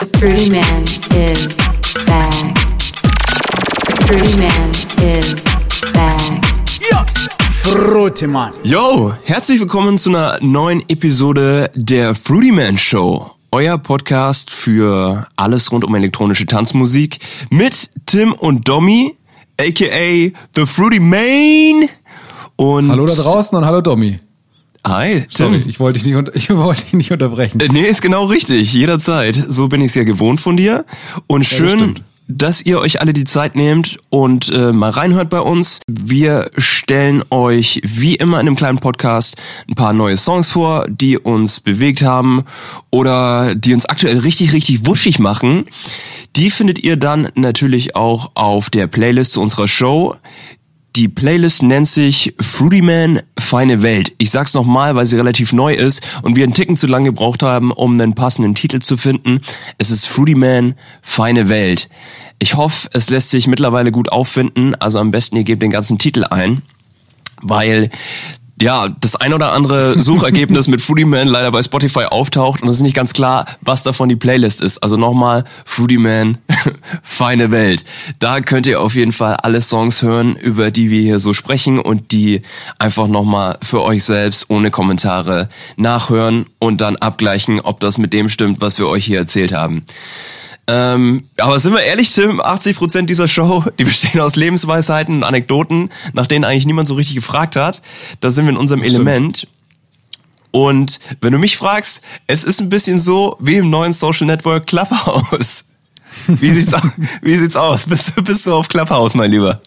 The Fruity Man is back. The Fruity Man is back. Frutemann. Yo, herzlich willkommen zu einer neuen Episode der Fruity Man Show. Euer Podcast für alles rund um elektronische Tanzmusik mit Tim und Domi, aka The Fruity Man. Und Hallo da draußen und hallo Domi. Hi, Tim. Sorry, ich wollte dich nicht, unter ich wollte dich nicht unterbrechen. Äh, Nee, ist genau richtig. Jederzeit. So bin ich ja gewohnt von dir. Und das schön, stimmt. dass ihr euch alle die Zeit nehmt und äh, mal reinhört bei uns. Wir stellen euch wie immer in einem kleinen Podcast ein paar neue Songs vor, die uns bewegt haben oder die uns aktuell richtig, richtig wuschig machen. Die findet ihr dann natürlich auch auf der Playlist zu unserer Show. Die Playlist nennt sich Fruity Man Feine Welt. Ich sag's nochmal, weil sie relativ neu ist und wir einen Ticken zu lange gebraucht haben, um einen passenden Titel zu finden. Es ist Fruity Man Feine Welt. Ich hoffe, es lässt sich mittlerweile gut auffinden. Also am besten ihr gebt den ganzen Titel ein, weil ja, das ein oder andere Suchergebnis mit Fruity Man leider bei Spotify auftaucht und es ist nicht ganz klar, was davon die Playlist ist. Also nochmal, Fruity Man, feine Welt. Da könnt ihr auf jeden Fall alle Songs hören, über die wir hier so sprechen und die einfach nochmal für euch selbst ohne Kommentare nachhören und dann abgleichen, ob das mit dem stimmt, was wir euch hier erzählt haben. Ähm, aber sind wir ehrlich, Tim, 80% dieser Show, die bestehen aus Lebensweisheiten und Anekdoten, nach denen eigentlich niemand so richtig gefragt hat. Da sind wir in unserem Element. Und wenn du mich fragst, es ist ein bisschen so wie im neuen Social Network Clubhouse. Wie sieht's, wie sieht's aus? Bist, du- bist du auf Clubhouse, mein Lieber?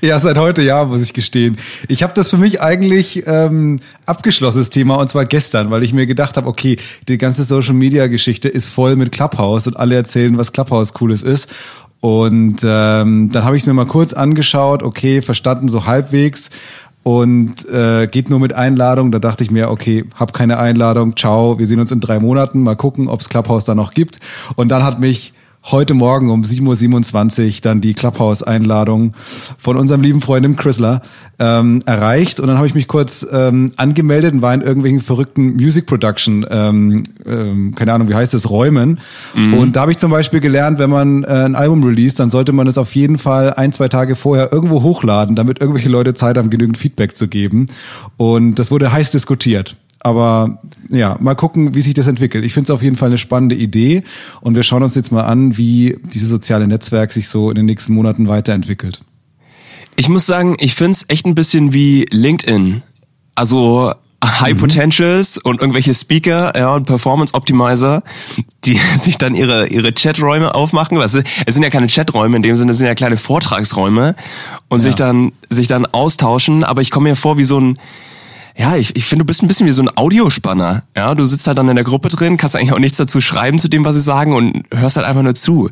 Ja, seit heute ja, muss ich gestehen. Ich habe das für mich eigentlich ähm, abgeschlossenes Thema und zwar gestern, weil ich mir gedacht habe, okay, die ganze Social Media Geschichte ist voll mit Clubhouse und alle erzählen, was Clubhouse cooles ist. Und ähm, dann habe ich es mir mal kurz angeschaut, okay, verstanden so halbwegs und äh, geht nur mit Einladung. Da dachte ich mir, okay, hab keine Einladung, ciao, wir sehen uns in drei Monaten, mal gucken, ob's Clubhouse da noch gibt. Und dann hat mich heute Morgen um 7.27 Uhr dann die Clubhouse-Einladung von unserem lieben Freund Chrysler ähm, erreicht. Und dann habe ich mich kurz ähm, angemeldet und war in irgendwelchen verrückten Music Production, ähm, ähm, keine Ahnung, wie heißt das, Räumen. Und da habe ich zum Beispiel gelernt, wenn man äh, ein Album release, dann sollte man es auf jeden Fall ein, zwei Tage vorher irgendwo hochladen, damit irgendwelche Leute Zeit haben, genügend Feedback zu geben. Und das wurde heiß diskutiert. Aber ja, mal gucken, wie sich das entwickelt. Ich finde es auf jeden Fall eine spannende Idee und wir schauen uns jetzt mal an, wie dieses soziale Netzwerk sich so in den nächsten Monaten weiterentwickelt. Ich muss sagen, ich find's echt ein bisschen wie LinkedIn. Also High Potentials und irgendwelche Speaker ja, und Performance Optimizer, die sich dann ihre, ihre Chaträume aufmachen. Was, es sind ja keine Chaträume in dem Sinne, es sind ja kleine Vortragsräume und sich dann sich dann austauschen. Aber ich komme mir vor wie so ein ja, ich, ich finde, du bist ein bisschen wie so ein Audiospanner. Ja, du sitzt halt dann in der Gruppe drin, kannst eigentlich auch nichts dazu schreiben zu dem, was sie sagen und hörst halt einfach nur zu.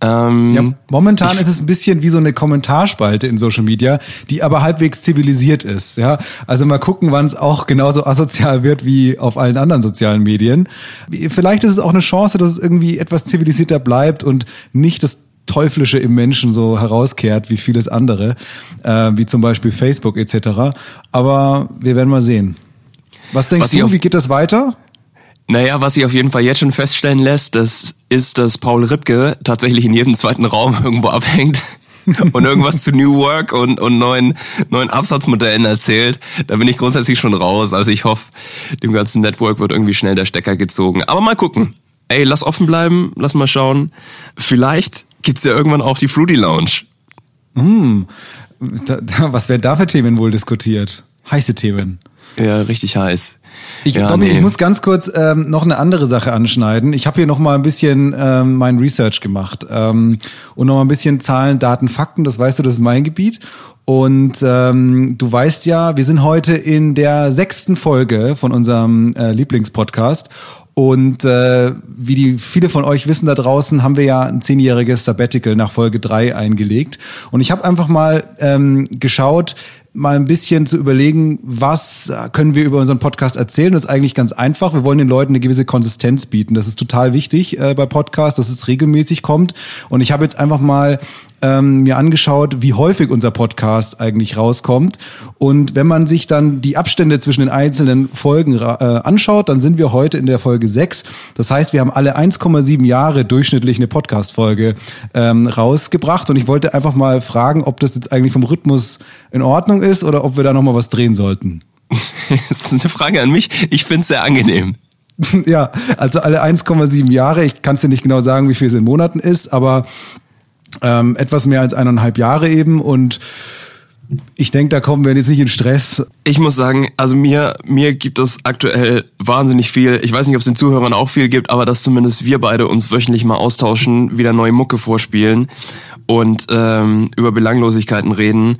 Ähm, Ja, momentan ist es ein bisschen wie so eine Kommentarspalte in Social Media, die aber halbwegs zivilisiert ist. Ja, also mal gucken, wann es auch genauso asozial wird wie auf allen anderen sozialen Medien. Vielleicht ist es auch eine Chance, dass es irgendwie etwas zivilisierter bleibt und nicht das Teuflische im Menschen so herauskehrt wie vieles andere, äh, wie zum Beispiel Facebook etc. Aber wir werden mal sehen. Was denkst Was du, wie geht das weiter? Naja, was sich auf jeden Fall jetzt schon feststellen lässt, das ist, dass Paul Ripke tatsächlich in jedem zweiten Raum irgendwo abhängt und irgendwas zu New Work und, und neuen, neuen Absatzmodellen erzählt. Da bin ich grundsätzlich schon raus. Also ich hoffe, dem ganzen Network wird irgendwie schnell der Stecker gezogen. Aber mal gucken. Ey, lass offen bleiben, lass mal schauen. Vielleicht gibt's ja irgendwann auch die Fruity Lounge. Da, da, was werden da für Themen wohl diskutiert? Heiße Themen. Ja, richtig heiß. Ich, ja, Domi, nee. ich muss ganz kurz ähm, noch eine andere Sache anschneiden. Ich habe hier noch mal ein bisschen ähm, mein Research gemacht ähm, und noch mal ein bisschen Zahlen, Daten, Fakten. Das weißt du, das ist mein Gebiet. Und ähm, du weißt ja, wir sind heute in der sechsten Folge von unserem äh, Lieblingspodcast. Und äh, wie die viele von euch wissen da draußen, haben wir ja ein zehnjähriges Sabbatical nach Folge drei eingelegt. Und ich habe einfach mal ähm, geschaut, mal ein bisschen zu überlegen, was können wir über unseren Podcast erzählen. Das ist eigentlich ganz einfach. Wir wollen den Leuten eine gewisse Konsistenz bieten. Das ist total wichtig äh, bei Podcasts, dass es regelmäßig kommt. Und ich habe jetzt einfach mal ähm, mir angeschaut, wie häufig unser Podcast eigentlich rauskommt. Und wenn man sich dann die Abstände zwischen den einzelnen Folgen äh, anschaut, dann sind wir heute in der Folge 6. Das heißt, wir haben alle 1,7 Jahre durchschnittlich eine Podcast-Folge ähm, rausgebracht. Und ich wollte einfach mal fragen, ob das jetzt eigentlich vom Rhythmus in Ordnung ist oder ob wir da nochmal was drehen sollten. das ist eine Frage an mich. Ich finde es sehr angenehm. ja, also alle 1,7 Jahre. Ich kann es dir nicht genau sagen, wie viel es in Monaten ist, aber ähm, etwas mehr als eineinhalb Jahre eben und ich denke, da kommen wir jetzt nicht in Stress. Ich muss sagen, also mir, mir gibt es aktuell wahnsinnig viel. Ich weiß nicht, ob es den Zuhörern auch viel gibt, aber dass zumindest wir beide uns wöchentlich mal austauschen, wieder neue Mucke vorspielen und ähm, über Belanglosigkeiten reden,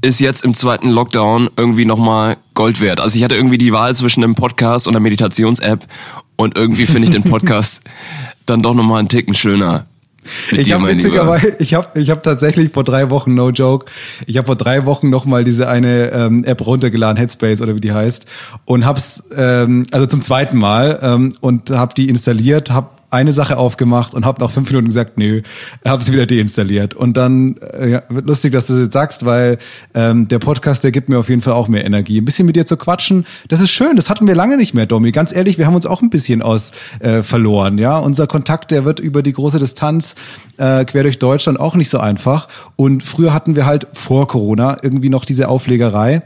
ist jetzt im zweiten Lockdown irgendwie nochmal Gold wert. Also ich hatte irgendwie die Wahl zwischen einem Podcast und einer Meditations-App und irgendwie finde ich den Podcast dann doch nochmal einen Ticken schöner. Ich habe witzigerweise, ich habe ich hab tatsächlich vor drei Wochen, no joke, ich habe vor drei Wochen nochmal diese eine ähm, App runtergeladen, Headspace oder wie die heißt, und hab's, ähm, also zum zweiten Mal, ähm, und habe die installiert, habe eine Sache aufgemacht und habe nach fünf Minuten gesagt, nö, habe sie wieder deinstalliert. Und dann äh, ja, wird lustig, dass du das jetzt sagst, weil ähm, der Podcast, der gibt mir auf jeden Fall auch mehr Energie. Ein bisschen mit dir zu quatschen, das ist schön. Das hatten wir lange nicht mehr, Domi. Ganz ehrlich, wir haben uns auch ein bisschen aus äh, verloren. Ja, unser Kontakt, der wird über die große Distanz äh, quer durch Deutschland auch nicht so einfach. Und früher hatten wir halt vor Corona irgendwie noch diese Auflegerei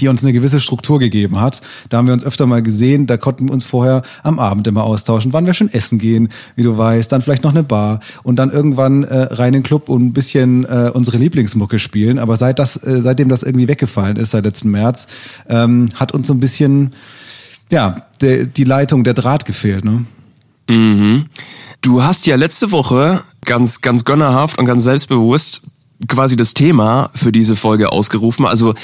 die uns eine gewisse Struktur gegeben hat. Da haben wir uns öfter mal gesehen, da konnten wir uns vorher am Abend immer austauschen, wann wir schon essen gehen, wie du weißt, dann vielleicht noch eine Bar und dann irgendwann äh, rein in den Club und ein bisschen äh, unsere Lieblingsmucke spielen. Aber seit das, äh, seitdem das irgendwie weggefallen ist, seit letzten März, ähm, hat uns so ein bisschen, ja, der, die Leitung, der Draht gefehlt, ne? Mhm. Du hast ja letzte Woche ganz, ganz gönnerhaft und ganz selbstbewusst quasi das Thema für diese Folge ausgerufen. Also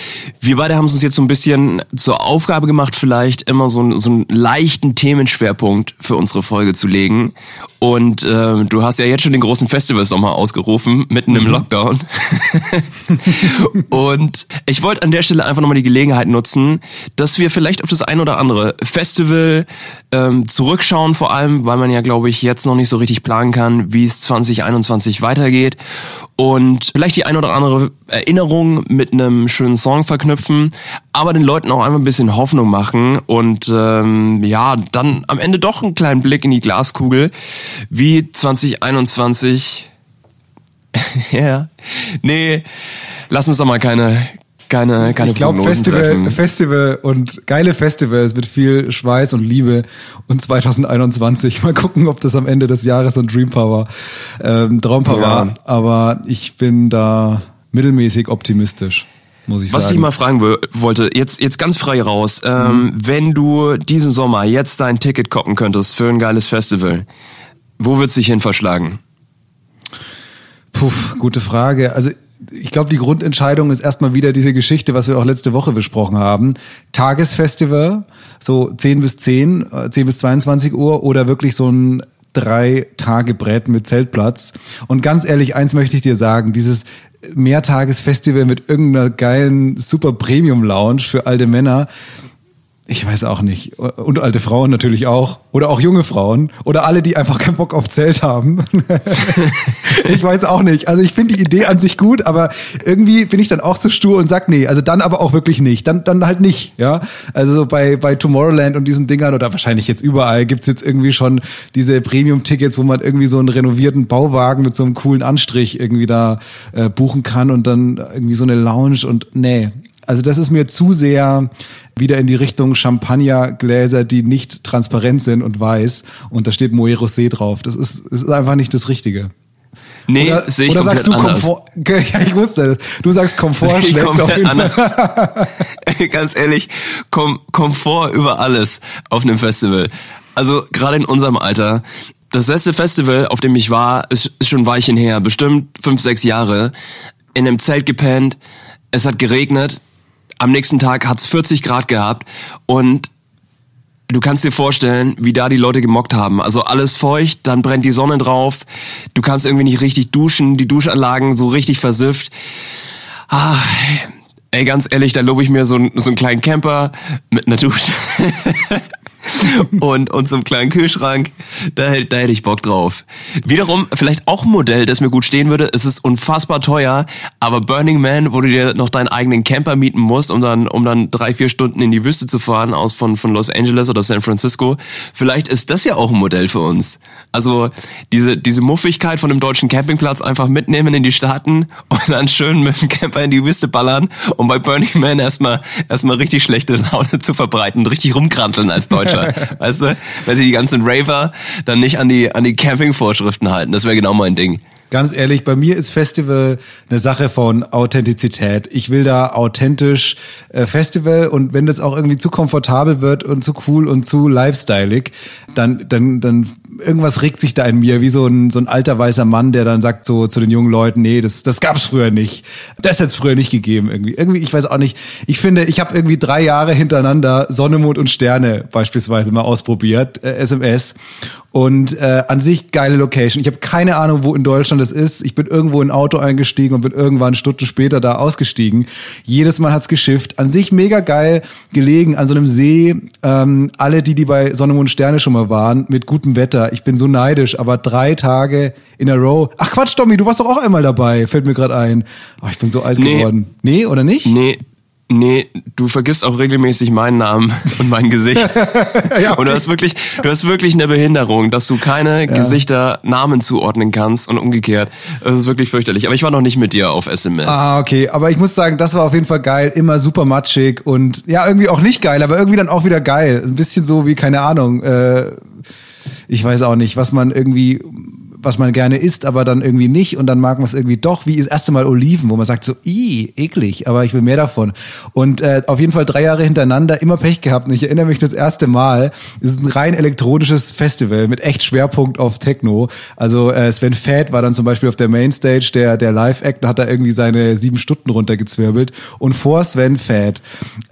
wir beide haben es uns jetzt so ein bisschen zur Aufgabe gemacht, vielleicht immer so, einen, so einen leichten Themenschwerpunkt für unsere Folge zu legen. Und äh, du hast ja jetzt schon den großen Festivalsommer ausgerufen, mitten im mhm. Lockdown. und ich wollte an der Stelle einfach nochmal die Gelegenheit nutzen, dass wir vielleicht auf das ein oder andere Festival ähm, zurückschauen, vor allem, weil man ja, glaube ich, jetzt noch nicht so richtig planen kann, wie es 2021 weitergeht. Und vielleicht die ein oder andere Erinnerung mit einem schönen Song verknüpfen, aber den Leuten auch einfach ein bisschen Hoffnung machen und ähm, ja, dann am Ende doch einen kleinen Blick in die Glaskugel, wie 2021. ja, nee, lass uns doch mal keine keine, keine Ich glaube, Festival, Festival und geile Festivals mit viel Schweiß und Liebe und 2021. Mal gucken, ob das am Ende des Jahres so ein Dreampaar war, ähm, Traumpaar ja. war. Aber ich bin da mittelmäßig optimistisch. Muss ich Was sagen. ich mal fragen wollte, jetzt, jetzt ganz frei raus, ähm, mhm. wenn du diesen Sommer jetzt dein Ticket koppen könntest für ein geiles Festival, wo würdest du dich hin verschlagen? Puh, gute Frage. Also ich glaube, die Grundentscheidung ist erstmal wieder diese Geschichte, was wir auch letzte Woche besprochen haben. Tagesfestival, so 10 bis 10, 10 äh, bis 22 Uhr oder wirklich so ein drei Tage Brett mit Zeltplatz. Und ganz ehrlich, eins möchte ich dir sagen, dieses Mehrtagesfestival mit irgendeiner geilen Super Premium Lounge für alte Männer, ich weiß auch nicht. Und alte Frauen natürlich auch. Oder auch junge Frauen. Oder alle, die einfach keinen Bock auf Zelt haben. ich weiß auch nicht. Also ich finde die Idee an sich gut, aber irgendwie bin ich dann auch so stur und sag, nee, also dann aber auch wirklich nicht. Dann, dann halt nicht, ja. Also bei, bei Tomorrowland und diesen Dingern oder wahrscheinlich jetzt überall gibt's jetzt irgendwie schon diese Premium-Tickets, wo man irgendwie so einen renovierten Bauwagen mit so einem coolen Anstrich irgendwie da äh, buchen kann und dann irgendwie so eine Lounge und nee, also das ist mir zu sehr wieder in die Richtung Champagnergläser, die nicht transparent sind und weiß und da steht Moe Rosé drauf. Das ist, ist einfach nicht das Richtige. Nee, oder, sehe ich oder sagst du anders. Komfort? Ja, ich wusste, du sagst Komfort schlägt auf jeden Fall. Ganz ehrlich, Kom Komfort über alles auf einem Festival. Also gerade in unserem Alter. Das letzte Festival, auf dem ich war, ist, ist schon ein Weilchen her, bestimmt fünf, sechs Jahre. In einem Zelt gepennt, es hat geregnet, am nächsten Tag hat's 40 Grad gehabt und du kannst dir vorstellen, wie da die Leute gemockt haben. Also alles feucht, dann brennt die Sonne drauf, du kannst irgendwie nicht richtig duschen, die Duschanlagen so richtig versifft. Ach, ey, ganz ehrlich, da lobe ich mir so, so einen kleinen Camper mit einer Dusche. und, und so einem kleinen Kühlschrank, da, da hätte ich Bock drauf. Wiederum, vielleicht auch ein Modell, das mir gut stehen würde. Es ist unfassbar teuer, aber Burning Man, wo du dir noch deinen eigenen Camper mieten musst, um dann, um dann drei, vier Stunden in die Wüste zu fahren, aus von, von Los Angeles oder San Francisco. Vielleicht ist das ja auch ein Modell für uns. Also, diese, diese Muffigkeit von dem deutschen Campingplatz einfach mitnehmen in die Staaten und dann schön mit dem Camper in die Wüste ballern und bei Burning Man erstmal, erstmal richtig schlechte Laune zu verbreiten und richtig rumkranteln als Deutscher. weißt du? Weil sie die ganzen Raver dann nicht an die, an die Campingvorschriften halten. Das wäre genau mein Ding. Ganz ehrlich, bei mir ist Festival eine Sache von Authentizität. Ich will da authentisch äh, Festival und wenn das auch irgendwie zu komfortabel wird und zu cool und zu lifestyleig, dann, dann, dann irgendwas regt sich da in mir, wie so ein, so ein alter weißer Mann, der dann sagt so zu den jungen Leuten, nee, das, das gab's früher nicht. Das es früher nicht gegeben irgendwie. Irgendwie, ich weiß auch nicht. Ich finde, ich habe irgendwie drei Jahre hintereinander Sonne, Mond und Sterne beispielsweise mal ausprobiert, äh, SMS. Und äh, an sich geile Location. Ich habe keine Ahnung, wo in Deutschland das ist. Ich bin irgendwo in ein Auto eingestiegen und bin irgendwann eine Stunde später da ausgestiegen. Jedes Mal hat's geschifft. An sich mega geil gelegen an so einem See. Ähm, alle, die, die bei Sonne, Mond, Sterne schon mal waren, mit gutem Wetter. Ich bin so neidisch, aber drei Tage in a row. Ach Quatsch, Tommy, du warst doch auch einmal dabei. Fällt mir gerade ein. Oh, ich bin so alt Nee. geworden. Nee, oder nicht? Nee, nee, du vergisst auch regelmäßig meinen Namen und mein Gesicht. Und du hast wirklich, du hast wirklich eine Behinderung, dass du keine Gesichter Namen zuordnen kannst und umgekehrt. Das ist wirklich fürchterlich. Aber ich war noch nicht mit dir auf SMS. Ah, okay. Aber ich muss sagen, das war auf jeden Fall geil. Immer super matschig und ja, irgendwie auch nicht geil, aber irgendwie dann auch wieder geil. Ein bisschen so wie, keine Ahnung, äh, ich weiß auch nicht, was man irgendwie, was man gerne isst, aber dann irgendwie nicht und dann mag man es irgendwie doch, wie das erste Mal Oliven, wo man sagt so, i, eklig, aber ich will mehr davon. Und äh, auf jeden Fall drei Jahre hintereinander immer Pech gehabt und ich erinnere mich das erste Mal, es ist ein rein elektronisches Festival mit echt Schwerpunkt auf Techno. Also äh, Sven Fett war dann zum Beispiel auf der Mainstage, der, der Live-Act hat da irgendwie seine sieben Stunden runtergezwirbelt und vor Sven Fett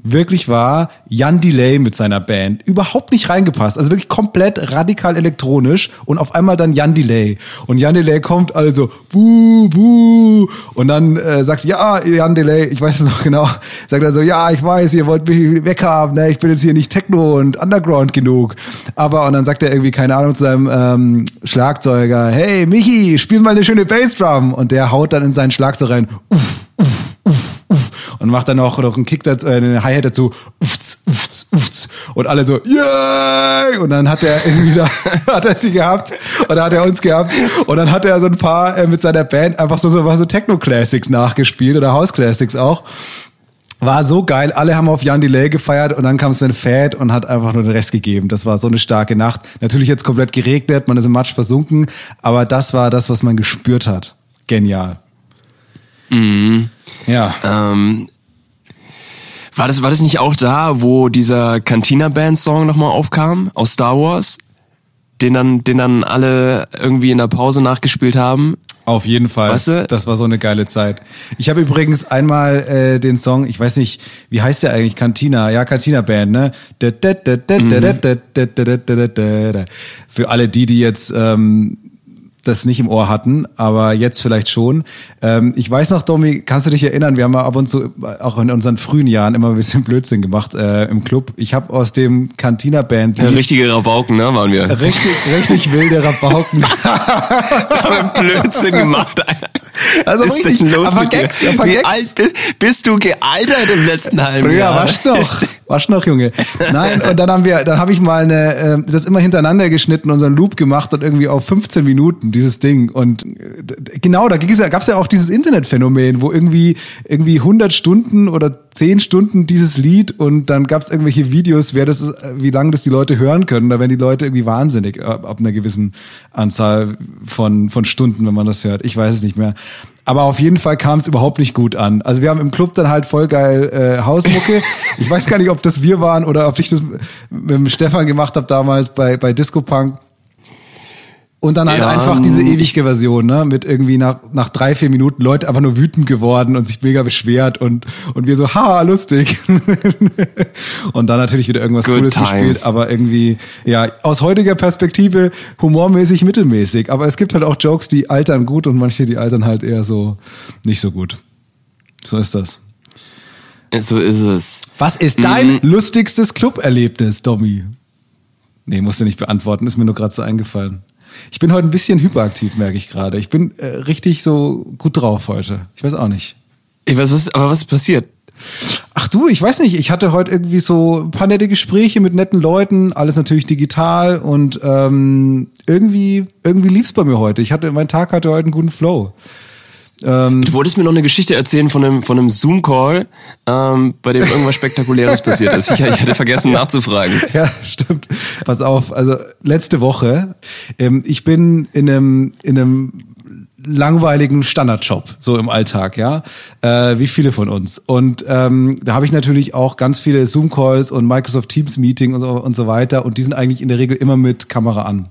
wirklich war Jan Delay mit seiner Band überhaupt nicht reingepasst. Also wirklich komplett radikal elektronisch und auf einmal dann Jan Delay. Und Jan Delay kommt alle so, wuh, wuh. Und dann äh, sagt, ja, Jan Delay, ich weiß es noch genau, sagt er so, ja, ich weiß, ihr wollt mich weghaben, ne? ich bin jetzt hier nicht Techno und Underground genug. Aber, und dann sagt er irgendwie, keine Ahnung, zu seinem ähm, Schlagzeuger, hey, Michi, spiel mal eine schöne Bassdrum. Und der haut dann in seinen Schlagzeug rein, uff, uff, uff, uff. Und macht dann auch noch einen Kick dazu, äh, eine Hi-Hat dazu, uffz, uffz, uffz. Und alle so, yay! Und dann hat er irgendwie da, hat er sie gehabt. Und dann hat er uns gehabt. Und dann hat er so ein paar äh, mit seiner Band einfach so, so, so Techno-Classics nachgespielt oder House-Classics auch. War so geil. Alle haben auf Jan Delay gefeiert und dann kam Sven Fett und hat einfach nur den Rest gegeben. Das war so eine starke Nacht. Natürlich jetzt komplett geregnet, man ist im Matsch versunken, aber das war das, was man gespürt hat. Genial. Ja. Ähm, war das, war das nicht auch da, wo dieser Cantina Band Song nochmal aufkam aus Star Wars? den dann, den dann alle irgendwie in der Pause nachgespielt haben. Auf jeden Fall. Weißt du? Das war so eine geile Zeit. Ich habe übrigens einmal äh, den Song, ich weiß nicht, wie heißt der eigentlich? Cantina, ja, Cantina Band, ne? Für alle die, die jetzt ähm, das nicht im Ohr hatten, aber jetzt vielleicht schon. Ähm, ich weiß noch, Domi, kannst du dich erinnern, wir haben ja ab und zu, auch in unseren frühen Jahren, immer ein bisschen Blödsinn gemacht äh, im Club. Ich habe aus dem Cantina Band Richtige Rabauken, ne, waren wir. richtig, richtig wilde Rabauken. haben Blödsinn gemacht, Alter. Also ist richtig, los aber mit dir? Gags, aber Wie Gags. alt bist, bist du gealtert im letzten halben Früher Jahr? wasch noch, wasch noch, Junge. Nein, und dann haben wir, dann habe ich mal eine, äh, das immer hintereinander geschnitten, unseren Loop gemacht und irgendwie auf 15 Minuten dieses Ding. Und äh, genau, da ja, gab's ja auch dieses Internetphänomen, wo irgendwie irgendwie 100 Stunden oder 10 Stunden dieses Lied und dann gab's irgendwelche Videos, wer das, äh, wie lange das die Leute hören können. Da werden die Leute irgendwie wahnsinnig ab, ab einer gewissen Anzahl von von Stunden, wenn man das hört. Ich weiß es nicht mehr. Aber auf jeden Fall kam es überhaupt nicht gut an. Also wir haben im Club dann halt voll geil äh, Hausmucke. Ich weiß gar nicht, ob das wir waren oder ob ich das mit dem Stefan gemacht habe damals bei, bei Disco Punk. Und dann halt Ja, einfach diese ewige Version, ne? Mit irgendwie nach, nach drei, vier Minuten Leute einfach nur wütend geworden und sich mega beschwert und, und wir so, ha, lustig. und dann natürlich wieder irgendwas Good Cooles times. gespielt, aber irgendwie, ja, aus heutiger Perspektive humormäßig mittelmäßig. Aber es gibt halt auch Jokes, die altern gut und manche, die altern halt eher so nicht so gut. So ist das. So ist es. Was ist dein lustigstes Club-Erlebnis, Domi? Nee, musst du nicht beantworten, ist mir nur gerade so eingefallen. Ich bin heute ein bisschen hyperaktiv, merke ich gerade. Ich bin äh, richtig so gut drauf heute. Ich weiß auch nicht. Ich weiß, was, aber was ist passiert? Ach du, ich weiß nicht. Ich hatte heute irgendwie so ein paar nette Gespräche mit netten Leuten, alles natürlich digital und ähm, irgendwie irgendwie lief's bei mir heute. Ich hatte mein Tag hatte heute einen guten Flow. Du wolltest mir noch eine Geschichte erzählen von einem, von einem Zoom-Call, ähm, bei dem irgendwas Spektakuläres passiert ist. Ich, ich hatte vergessen nachzufragen. Ja, stimmt. Pass auf, also letzte Woche, ähm, ich bin in einem, in einem langweiligen Standardjob, so im Alltag, ja, äh, wie viele von uns. Und ähm, da habe ich natürlich auch ganz viele Zoom-Calls und Microsoft Teams-Meeting und so, und so weiter und die sind eigentlich in der Regel immer mit Kamera an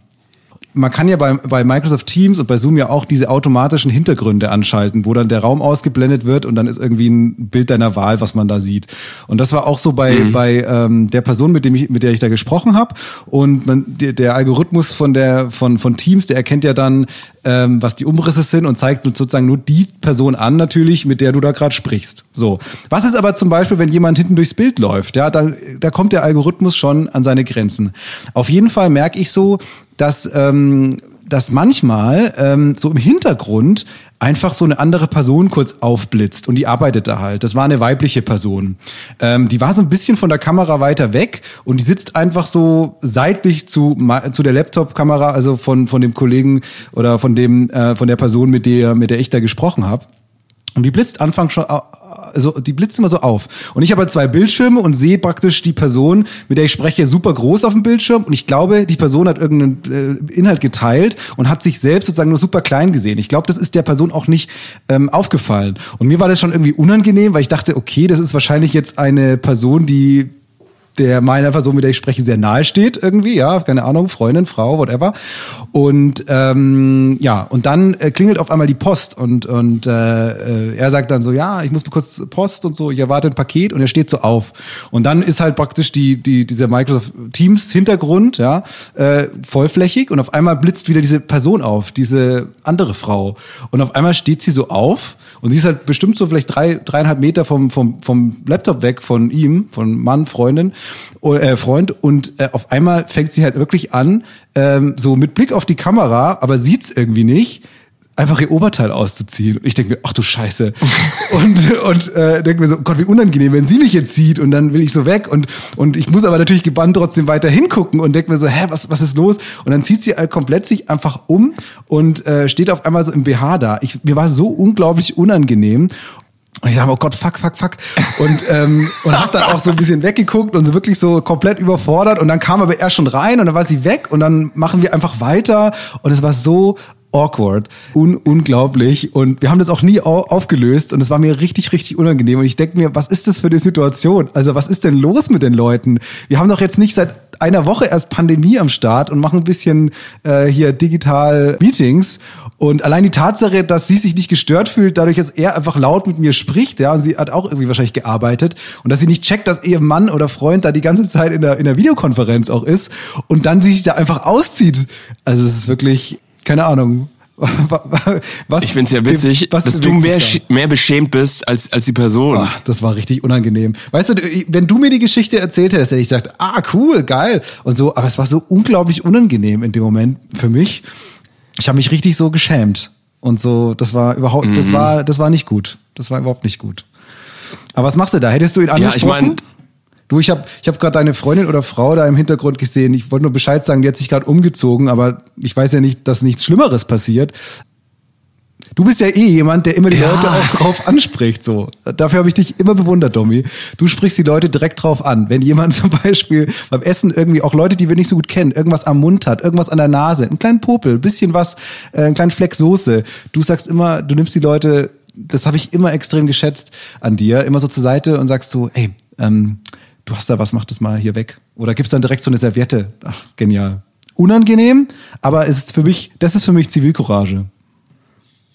man kann ja bei, bei Microsoft Teams und bei Zoom ja auch diese automatischen Hintergründe anschalten, wo dann der Raum ausgeblendet wird und dann ist irgendwie ein Bild deiner Wahl, was man da sieht. Und das war auch so bei, mhm. bei ähm, der Person, mit, dem ich, mit der ich da gesprochen habe. Und man, der, der Algorithmus von, der, von, von Teams, der erkennt ja dann, ähm, was die Umrisse sind und zeigt sozusagen nur die Person an, natürlich, mit der du da gerade sprichst. So. Was ist aber zum Beispiel, wenn jemand hinten durchs Bild läuft? Ja, da, da kommt der Algorithmus schon an seine Grenzen. Auf jeden Fall merke ich so, dass, ähm, dass manchmal ähm, so im Hintergrund einfach so eine andere Person kurz aufblitzt und die arbeitet da halt. Das war eine weibliche Person. Ähm, die war so ein bisschen von der Kamera weiter weg und die sitzt einfach so seitlich zu, zu der Laptop-Kamera, also von, von dem Kollegen oder von dem, äh, von der Person, mit der, mit der ich da gesprochen habe. Und die blitzt Anfang schon, also die blitzt immer so auf. Und ich habe zwei Bildschirme und sehe praktisch die Person, mit der ich spreche, super groß auf dem Bildschirm. Und ich glaube, die Person hat irgendeinen äh, Inhalt geteilt und hat sich selbst sozusagen nur super klein gesehen. Ich glaube, das ist der Person auch nicht ähm, aufgefallen. Und mir war das schon irgendwie unangenehm, weil ich dachte, okay, das ist wahrscheinlich jetzt eine Person, die der meiner Person, mit der ich spreche, sehr nahe steht irgendwie, ja, keine Ahnung, Freundin, Frau, whatever. Und ähm, ja, und dann äh, klingelt auf einmal die Post und und äh, äh er sagt dann so, ja, ich muss kurz Post und so, ich erwarte ein Paket und er steht so auf. Und dann ist halt praktisch die die dieser Microsoft Teams Hintergrund, ja, äh, vollflächig und auf einmal blitzt wieder diese Person auf, diese andere Frau. Und auf einmal steht sie so auf und sie ist halt bestimmt so vielleicht drei dreieinhalb Meter vom vom vom Laptop weg von ihm, von Mann, Freundin äh, Freund und äh, auf einmal fängt sie halt wirklich an, ähm, so mit Blick auf die Kamera, aber sieht's irgendwie nicht, einfach ihr Oberteil auszuziehen. Und ich denke mir, ach du Scheiße. und und äh, denke mir so, oh Gott, wie unangenehm, wenn sie mich jetzt sieht und dann will ich so weg und und ich muss aber natürlich gebannt trotzdem weiter hingucken und denke mir so, hä, was was ist los? Und dann zieht sie halt komplett sich einfach um und äh, steht auf einmal so im BH da. Ich, mir war so unglaublich unangenehm und ich dachte, oh Gott, fuck, fuck, fuck. Und, ähm, und hab dann auch so ein bisschen weggeguckt und so wirklich so komplett überfordert. Und dann kam aber er schon rein und dann war sie weg und dann machen wir einfach weiter. Und es war so awkward, un unglaublich und wir haben das auch nie aufgelöst und es war mir richtig, richtig unangenehm und ich denke mir, was ist das für eine Situation? Also was ist denn los mit den Leuten? Wir haben doch jetzt nicht seit einer Woche erst Pandemie am Start und machen ein bisschen äh, hier digital Meetings und allein die Tatsache, dass sie sich nicht gestört fühlt, dadurch, dass er einfach laut mit mir spricht, ja, und sie hat auch irgendwie wahrscheinlich gearbeitet und dass sie nicht checkt, dass ihr Mann oder Freund da die ganze Zeit in der, in der Videokonferenz auch ist und dann sich da einfach auszieht. Also es ist wirklich keine Ahnung. Was, ich finde es ja witzig, dass du mehr, da? mehr beschämt bist als, als die Person. Ach, das war richtig unangenehm. Weißt du, wenn du mir die Geschichte erzählt hättest, hätte ich gesagt, ah, cool, geil. Und so, aber es war so unglaublich unangenehm in dem Moment für mich. Ich habe mich richtig so geschämt. Und so, das war überhaupt, mhm. das war, das war nicht gut. Das war überhaupt nicht gut. Aber was machst du da? Hättest du ihn angesprochen? Ja, ich mein, Du, ich habe ich hab gerade deine Freundin oder Frau da im Hintergrund gesehen. Ich wollte nur Bescheid sagen, die hat sich gerade umgezogen, aber ich weiß ja nicht, dass nichts Schlimmeres passiert. Du bist ja eh jemand, der immer die ja. Leute auch drauf anspricht. So, dafür habe ich dich immer bewundert, Domi. Du sprichst die Leute direkt drauf an. Wenn jemand zum Beispiel beim Essen irgendwie auch Leute, die wir nicht so gut kennen, irgendwas am Mund hat, irgendwas an der Nase, einen kleinen Popel, bisschen was, äh, einen kleinen Fleck Soße. Du sagst immer, du nimmst die Leute. Das habe ich immer extrem geschätzt an dir, immer so zur Seite und sagst so, ey, ähm, du hast da was, mach das mal hier weg. Oder gibst dann direkt so eine Serviette. Ach, genial. Unangenehm, aber es ist für mich, das ist für mich Zivilcourage.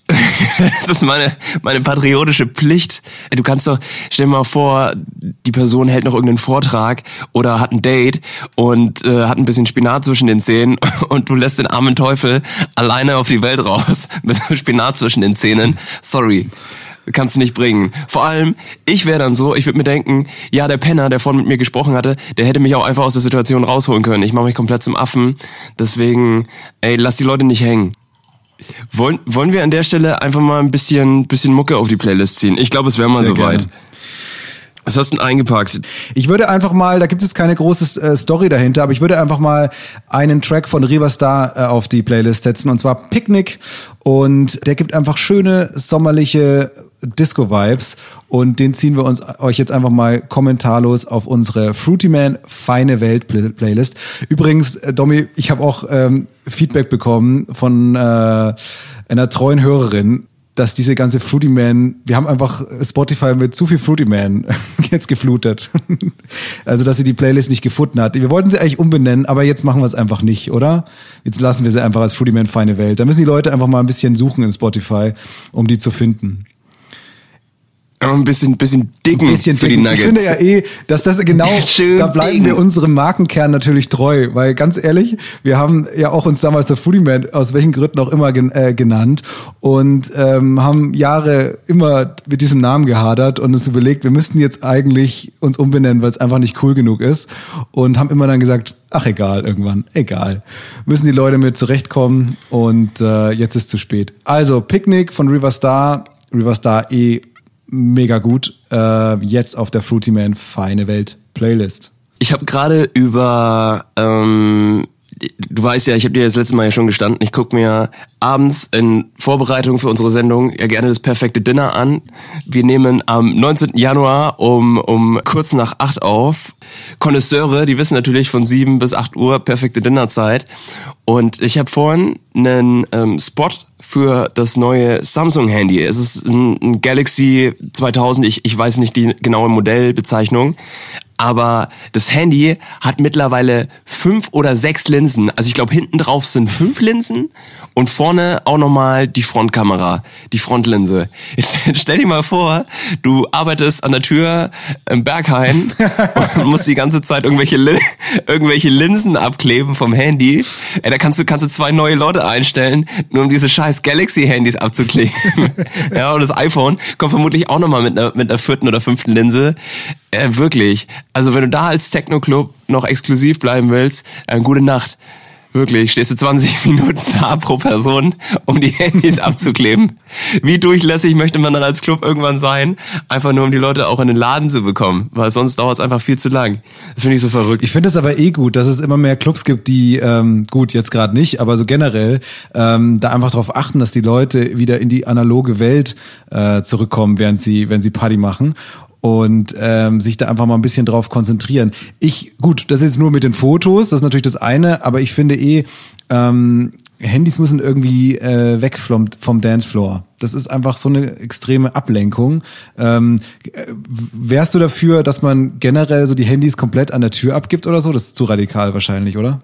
das ist meine, meine patriotische Pflicht. Du kannst doch, stell dir mal vor, die Person hält noch irgendeinen Vortrag oder hat ein Date und äh, hat ein bisschen Spinat zwischen den Zähnen und du lässt den armen Teufel alleine auf die Welt raus mit Spinat zwischen den Zähnen. Sorry. kannst du nicht bringen. Vor allem, ich wäre dann so, ich würde mir denken, ja, der Penner, der vorhin mit mir gesprochen hatte, der hätte mich auch einfach aus der Situation rausholen können. Ich mache mich komplett zum Affen. Deswegen, ey, lass die Leute nicht hängen. Wollen, wollen wir an der Stelle einfach mal ein bisschen, bisschen Mucke auf die Playlist ziehen? Ich glaube, es wäre mal Sehr soweit. gerne. Was hast du denn eingepackt? Ich würde einfach mal, da gibt es keine große äh, Story dahinter, aber ich würde einfach mal einen Track von Riverstar äh, auf die Playlist setzen und zwar Picnic und der gibt einfach schöne sommerliche Disco-Vibes und den ziehen wir uns euch jetzt einfach mal kommentarlos auf unsere Fruity Man Feine Welt Play- Playlist. Übrigens, äh, Domi, ich habe auch ähm, Feedback bekommen von äh, einer treuen Hörerin, dass diese ganze Fruity Man, wir haben einfach Spotify mit zu viel Fruity Man jetzt geflutet. Also, dass sie die Playlist nicht gefunden hat. Wir wollten sie eigentlich umbenennen, aber jetzt machen wir es einfach nicht, oder? Jetzt lassen wir sie einfach als Fruity Man Feine Welt. Da müssen die Leute einfach mal ein bisschen suchen in Spotify, um die zu finden. Ein bisschen, bisschen dicken Ein bisschen für die dicken. Nuggets. Ich finde ja eh, dass das genau, Schön da bleiben dicken. wir unserem Markenkern natürlich treu, weil ganz ehrlich, wir haben ja auch uns damals der Foodie Man aus welchen Gründen auch immer gen, äh, genannt und ähm, haben Jahre immer mit diesem Namen gehadert und uns überlegt, wir müssten jetzt eigentlich uns umbenennen, weil es einfach nicht cool genug ist und haben immer dann gesagt, ach egal, irgendwann, egal. Müssen die Leute mit zurechtkommen und äh, jetzt ist zu spät. Also, Picknick von Riverstar, Riverstar eh mega gut. Äh, jetzt auf der Fruity Man Feine Welt Playlist. Ich habe gerade über, ähm, du weißt ja, ich habe dir das letzte Mal ja schon gestanden, ich gucke mir abends in Vorbereitung für unsere Sendung ja gerne das perfekte Dinner an. Wir nehmen am 19. Januar um, um kurz nach acht auf. Connoisseure, die wissen natürlich von sieben bis acht Uhr perfekte Dinnerzeit. Und ich habe vorhin einen ähm, Spot für das neue Samsung-Handy. Es ist ein, ein Galaxy 2000, ich, ich weiß nicht die genaue Modellbezeichnung, aber das Handy hat mittlerweile fünf oder sechs Linsen. Also ich glaube, hinten drauf sind fünf Linsen und vorne auch nochmal die Frontkamera, die Frontlinse. Jetzt stell dir mal vor, du arbeitest an der Tür im Berghain und musst die ganze Zeit irgendwelche, Lin irgendwelche Linsen abkleben vom Handy. Ey, da kannst du, kannst du zwei neue Leute einstellen, nur um diese scheiß Galaxy-Handys abzukleben. ja, und das iPhone kommt vermutlich auch nochmal mit einer, mit einer vierten oder fünften Linse. Äh, wirklich. Also wenn du da als Techno-Club noch exklusiv bleiben willst, äh, gute Nacht. Wirklich, stehst du 20 Minuten da pro Person, um die Handys abzukleben. Wie durchlässig möchte man dann als Club irgendwann sein? Einfach nur, um die Leute auch in den Laden zu bekommen, weil sonst dauert es einfach viel zu lang. Das finde ich so verrückt. Ich finde es aber eh gut, dass es immer mehr Clubs gibt, die, ähm, gut, jetzt gerade nicht, aber so generell, ähm, da einfach darauf achten, dass die Leute wieder in die analoge Welt äh, zurückkommen, während sie, wenn sie Party machen und ähm, sich da einfach mal ein bisschen drauf konzentrieren. Ich, gut, das ist jetzt nur mit den Fotos, das ist natürlich das eine, aber ich finde eh, ähm, Handys müssen irgendwie äh, weg vom, vom Dancefloor. Das ist einfach so eine extreme Ablenkung. Ähm, äh, wärst du dafür, dass man generell so die Handys komplett an der Tür abgibt oder so? Das ist zu radikal wahrscheinlich, oder?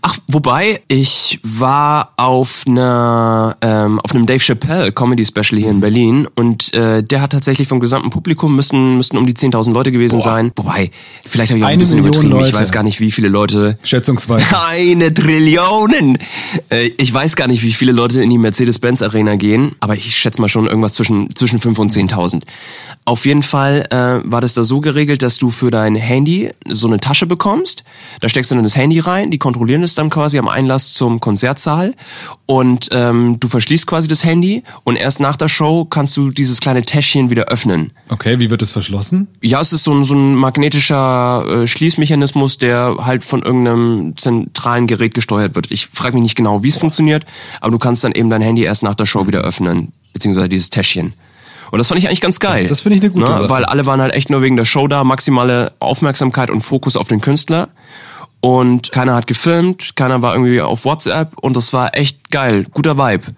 Ach, wobei, ich war auf einer ähm, auf einem Dave Chappelle Comedy Special hier in Berlin und äh, der hat tatsächlich vom gesamten Publikum müssten müssten um die 10.000 Leute gewesen sein. Wobei, vielleicht habe ich auch ein Eine bisschen Million übertrieben. Ich Leute. weiß gar nicht, wie viele Leute Schätzungsweise. eine Trillionen. Äh, ich weiß gar nicht, wie viele Leute in die Mercedes-Benz Arena gehen, aber ich schätze mal schon irgendwas zwischen zwischen 5 und 10.000. Auf jeden Fall äh, war das da so geregelt, dass du für dein Handy so eine Tasche bekommst. Da steckst du dann das Handy rein, die kontrollieren es dann quasi am Einlass zum Konzertsaal und ähm, du verschließt quasi das Handy und erst nach der Show kannst du dieses kleine Täschchen wieder öffnen. Okay, wie wird das verschlossen? Ja, es ist so ein, so ein magnetischer äh, Schließmechanismus, der halt von irgendeinem zentralen Gerät gesteuert wird. Ich frage mich nicht genau, wie es funktioniert, aber du kannst dann eben dein Handy erst nach der Show wieder öffnen, beziehungsweise dieses Täschchen. Und das fand ich eigentlich ganz geil. Das- das finde ich eine gute ne? Sache. Weil alle waren halt echt nur wegen der Show da, maximale Aufmerksamkeit und Fokus auf den Künstler. Und keiner hat gefilmt, keiner war irgendwie auf WhatsApp und das war echt geil, guter Vibe.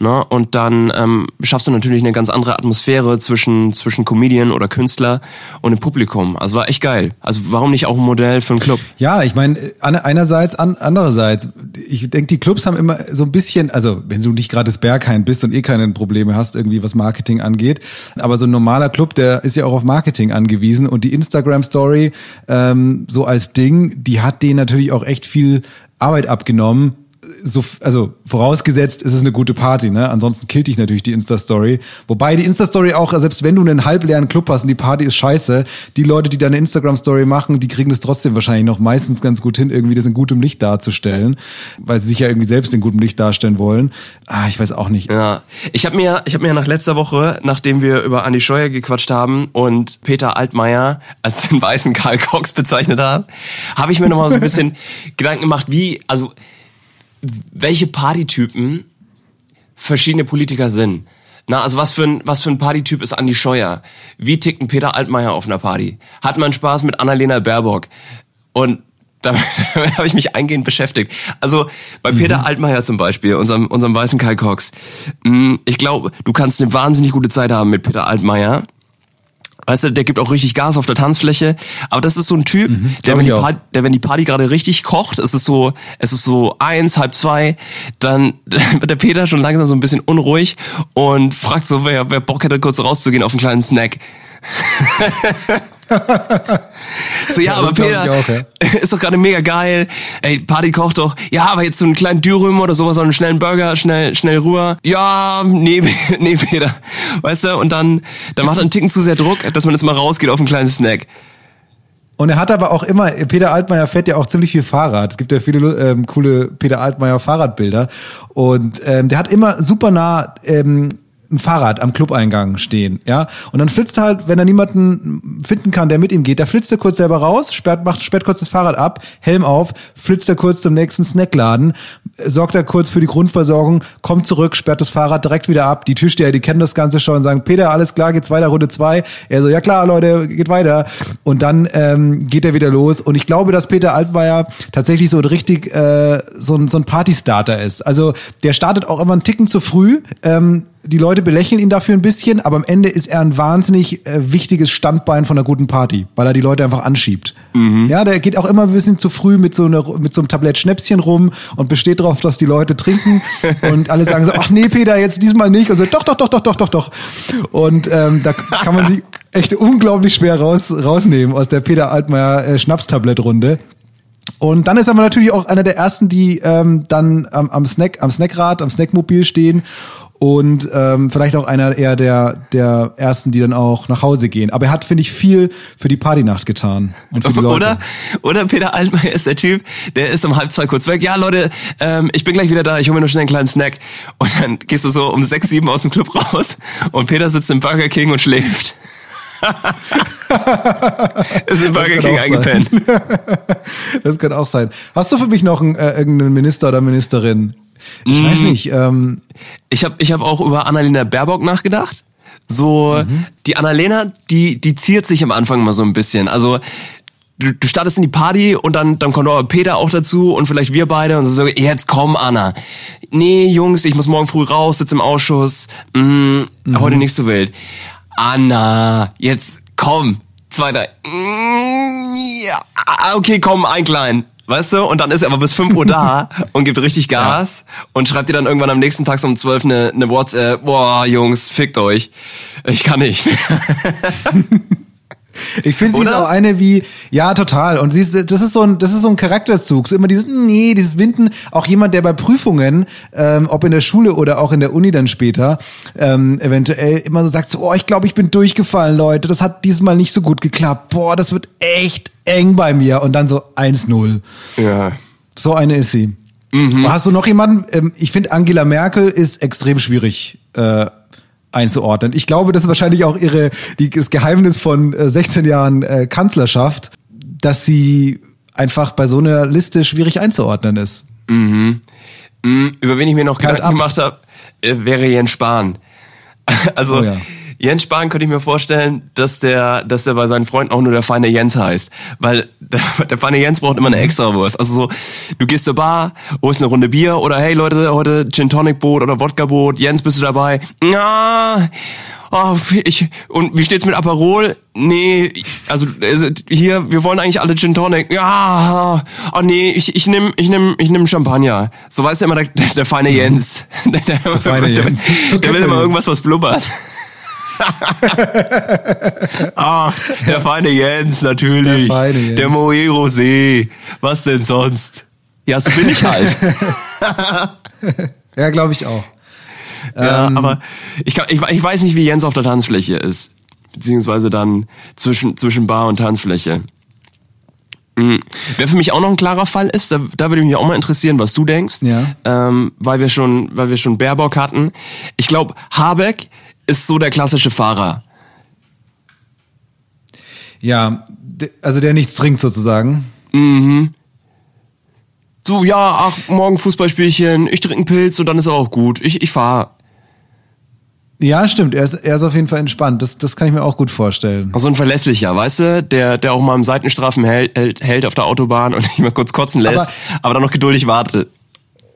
Ne? Und dann ähm, schaffst du natürlich eine ganz andere Atmosphäre zwischen, zwischen Comedian oder Künstler und dem Publikum. Also war echt geil. Also warum nicht auch ein Modell für einen Club? Ja, ich meine, einerseits, an, andererseits, ich denke, die Clubs haben immer so ein bisschen, also wenn du nicht gerade das Berghain bist und eh keine Probleme hast, irgendwie was Marketing angeht, aber so ein normaler Club, der ist ja auch auf Marketing angewiesen und die Instagram-Story ähm, so als Ding, die hat denen natürlich auch echt viel Arbeit abgenommen, so, also vorausgesetzt, es ist eine gute Party, ne? Ansonsten killt dich natürlich die Insta-Story. Wobei die Insta-Story auch, selbst wenn du einen halbleeren Club hast und die Party ist scheiße, die Leute, die deine Instagram-Story machen, die kriegen das trotzdem wahrscheinlich noch meistens ganz gut hin, irgendwie das in gutem Licht darzustellen, weil sie sich ja irgendwie selbst in gutem Licht darstellen wollen. Ah, ich weiß auch nicht. Ja, ich habe mir, ich habe mir nach letzter Woche, nachdem wir über Andi Scheuer gequatscht haben und Peter Altmaier als den weißen Karl Cox bezeichnet haben, habe ich mir noch mal so ein bisschen Gedanken gemacht, wie, also welche Partytypen verschiedene Politiker sind. Na, also was für ein, was für ein Partytyp ist Andi Scheuer? Wie tickt ein Peter Altmaier auf einer Party? Hat man Spaß mit Annalena Baerbock? Und damit, damit habe ich mich eingehend beschäftigt. Also bei Peter Altmaier zum Beispiel, unserem, unserem weißen Kai Cox. mm, Ich glaube, du kannst eine wahnsinnig gute Zeit haben mit Peter Altmaier. Weißt du, der gibt auch richtig Gas auf der Tanzfläche. Aber das ist so ein Typ, der, glaub wenn die. Party, der, wenn die Party gerade richtig kocht, es ist so, es ist so eins, halb zwei, dann wird der Peter schon langsam so ein bisschen unruhig und fragt so, wer, wer Bock hätte, kurz rauszugehen auf einen kleinen Snack. so, ja, Ja, aber Peter, auch, ja. ist doch gerade mega geil. Ey, Party kocht doch. Ja, aber jetzt so einen kleinen Dürüm oder sowas, so einen schnellen Burger, schnell, schnell rüber. Ja, nee, nee, Peter. Weißt du, und dann, dann macht er einen Ticken zu sehr Druck, dass man jetzt mal rausgeht auf einen kleinen Snack. Und er hat aber auch immer, Peter Altmaier fährt ja auch ziemlich viel Fahrrad. Es gibt ja viele ähm, coole Peter Altmaier Fahrradbilder. Und ähm, der hat immer super nah ähm, ein Fahrrad am Clubeingang stehen, ja. Und dann flitzt er halt, wenn er niemanden finden kann, der mit ihm geht, da flitzt er kurz selber raus, sperrt, macht, sperrt kurz das Fahrrad ab, Helm auf, flitzt er kurz zum nächsten Snackladen, sorgt er kurz für die Grundversorgung, kommt zurück, sperrt das Fahrrad direkt wieder ab. Die Türsteher, die kennen das Ganze schon sagen, Peter, alles klar, geht's weiter, Runde zwei. Er so, ja klar, Leute, geht weiter. Und dann ähm, geht er wieder los. Und ich glaube, dass Peter Altmaier tatsächlich so ein richtig äh, so ein, so ein Partystarter ist. Also der startet auch immer einen Ticken zu früh. Ähm, die Leute belächeln ihn dafür ein bisschen, aber am Ende ist er ein wahnsinnig äh, wichtiges Standbein von einer guten Party, weil er die Leute einfach anschiebt. Ja, der geht auch immer ein bisschen zu früh mit so, einer, mit so einem Tablett Schnäpschen rum und besteht darauf, dass die Leute trinken und alle sagen so, ach nee, Peter, jetzt diesmal nicht und so, doch, doch, doch, doch, doch, doch, doch. Und ähm, da kann man sich echt unglaublich schwer raus, rausnehmen aus der Peter Altmaier äh, Schnapstablettrunde. Und dann ist er aber natürlich auch einer der ersten, die ähm, dann am, am Snack, am Snackrad, am Snackmobil stehen und ähm, vielleicht auch einer eher der der ersten, die dann auch nach Hause gehen. Aber er hat, finde ich, viel für die Partynacht getan und für die Leute. Oder, oder Peter Altmaier ist der Typ, der ist um halb zwei kurz weg. Ja, Leute, ähm, ich bin gleich wieder da, ich hole mir nur schnell einen kleinen Snack. Und dann gehst du so um sechs, sieben aus dem Club raus und Peter sitzt im Burger King und schläft. ist im Burger King eingepennt. Das kann auch sein. Hast du für mich noch einen, äh, irgendeinen Minister oder Ministerin? Ich Mm. weiß nicht. Ähm, Ich habe ich hab auch über Annalena Baerbock nachgedacht. So, die Annalena, die, die ziert sich am Anfang mal so ein bisschen. Also, du, du startest in die Party und dann, dann kommt auch Peter auch dazu und vielleicht wir beide und so, jetzt komm, Anna. Nee, Jungs, ich muss morgen früh raus, sitze im Ausschuss. Mm, Heute nicht so wild. Anna, jetzt komm. Zweiter. Mm, ja, ah, okay, komm, ein klein. Weißt du? Und dann ist er aber bis 5 Uhr da und gibt richtig Gas und schreibt dir dann irgendwann am nächsten Tag so um 12 eine, eine WhatsApp. Boah, Jungs, fickt euch. Ich kann nicht. Ich finde, sie ist auch eine wie, ja, total. Und sie ist, das ist so ein, das ist so ein Charakterzug. So immer dieses, nee, dieses Winden. Auch jemand, der bei Prüfungen, ähm, ob in der Schule oder auch in der Uni dann später, ähm, eventuell immer so sagt, so, oh, ich glaube, ich bin durchgefallen, Leute. Das hat diesmal nicht so gut geklappt. Boah, das wird echt eng bei mir. Und dann so 1-0. ja. So eine ist sie. Mhm. Hast du noch jemanden? Ähm, ich finde, Angela Merkel ist extrem schwierig äh, einzuordnen. Ich glaube, das ist wahrscheinlich auch ihre die, das Geheimnis von äh, 16 Jahren äh, Kanzlerschaft, dass sie einfach bei so einer Liste schwierig einzuordnen ist. Mm, Über wen ich mir noch Kalt Gedanken ab. gemacht habe, äh, wäre Jens Spahn. Also Oh ja. Jens Spahn könnte ich mir vorstellen, dass der, dass der bei seinen Freunden auch nur der feine Jens heißt. Weil der, der feine Jens braucht immer eine Extrawurst. Also so, du gehst zur Bar, holst eine Runde Bier oder hey Leute, heute Gin Tonic Boot oder Wodka Boot, Jens, bist du dabei? Ja, oh, ich, und wie steht's mit Aperol? Nee, also hier, wir wollen eigentlich alle Gin Tonic. Ja, oh nee, ich, ich nehm, ich nehm, ich nehm Champagner. So weißt du immer der, der, der feine Jens. Der, der, Mhm. feine der, Jens. So der will immer irgendwas, was blubbert. ah, der feine Jens, natürlich. Der feine Jens. Der Moe Rosé. Was denn sonst? Ja, so bin ich halt. ja, glaube ich auch. Ja, aber ich, kann- ich, ich weiß nicht, wie Jens auf der Tanzfläche ist. Beziehungsweise dann zwischen, zwischen Bar und Tanzfläche. Mhm. Wer für mich auch noch ein klarer Fall ist, da, da würde mich auch mal interessieren, was du denkst. Ja. Ähm, weil wir schon, weil wir schon Baerbock hatten. Ich glaube, Habeck ist so der klassische Fahrer. Ja, also der nichts trinkt sozusagen. So, ja, ach, morgen Fußballspielchen, ich trinke einen Pilz und dann ist er auch gut. Ich, ich fahre. Ja, stimmt. Er ist, er ist auf jeden Fall entspannt. Das, das kann ich mir auch gut vorstellen. So ein verlässlicher, weißt du, der, der auch mal im Seitenstrafen hält, hält, hält auf der Autobahn und nicht mal kurz kotzen lässt, aber, dann noch geduldig wartet.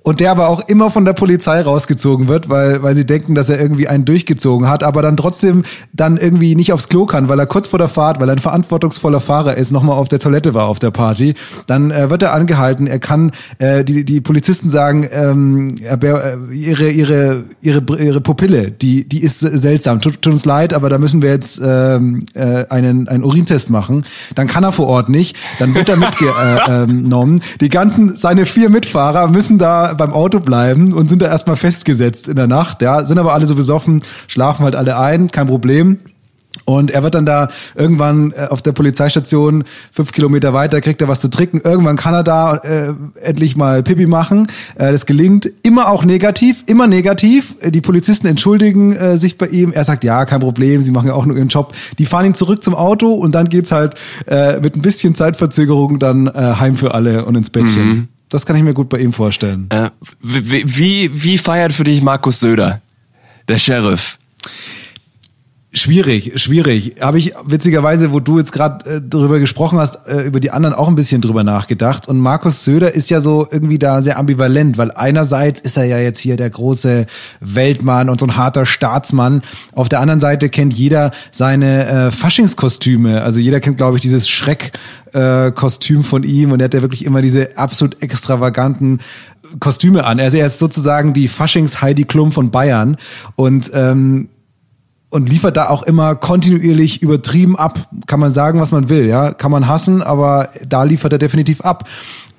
Und der aber auch immer von der Polizei rausgezogen wird, weil, weil sie denken, dass er irgendwie einen durchgezogen hat, aber dann trotzdem dann irgendwie nicht aufs Klo kann, weil er kurz vor der Fahrt, weil er ein verantwortungsvoller Fahrer ist, nochmal auf der Toilette war auf der Party. Dann äh, wird er angehalten. Er kann, äh, die, die Polizisten sagen, ähm, äh, ihre, ihre, ihre, ihre Pupille, die, die ist seltsam. Tut, tut uns leid, aber da müssen wir jetzt ähm, äh, einen, einen Urintest machen. Dann kann er vor Ort nicht. Dann wird er mitgenommen. Die ganzen, seine vier Mitfahrer müssen da beim Auto bleiben und sind da erstmal festgesetzt in der Nacht. Ja, sind aber alle so besoffen, schlafen halt alle ein, kein Problem. Und er wird dann da irgendwann äh, auf der Polizeistation fünf Kilometer weiter, kriegt er was zu trinken. Irgendwann kann er da äh, endlich mal Pipi machen. Äh, das gelingt immer auch negativ, immer negativ. Äh, Die Polizisten entschuldigen äh, sich bei ihm. Er sagt, ja, kein Problem, sie machen ja auch nur ihren Job. Die fahren ihn zurück zum Auto und dann geht's halt äh, mit ein bisschen Zeitverzögerung dann äh, heim für alle und ins Bettchen. Das kann ich mir gut bei ihm vorstellen. Äh, wie, wie, wie feiert für dich Markus Söder, der Sheriff? Schwierig, schwierig. Habe ich witzigerweise, wo du jetzt gerade äh, drüber gesprochen hast, äh, über die anderen auch ein bisschen drüber nachgedacht. Und Markus Söder ist ja so irgendwie da sehr ambivalent, weil einerseits ist er ja jetzt hier der große Weltmann und so ein harter Staatsmann. Auf der anderen Seite kennt jeder seine äh, Faschingskostüme. Also jeder kennt, glaube ich, dieses Schreck äh, Kostüm von ihm und er hat ja wirklich immer diese absolut extravaganten Kostüme an. Also er ist sozusagen die Faschings Heidi Klum von Bayern und ähm, und liefert da auch immer kontinuierlich übertrieben ab. Kann man sagen, was man will, ja. Kann man hassen, aber da liefert er definitiv ab.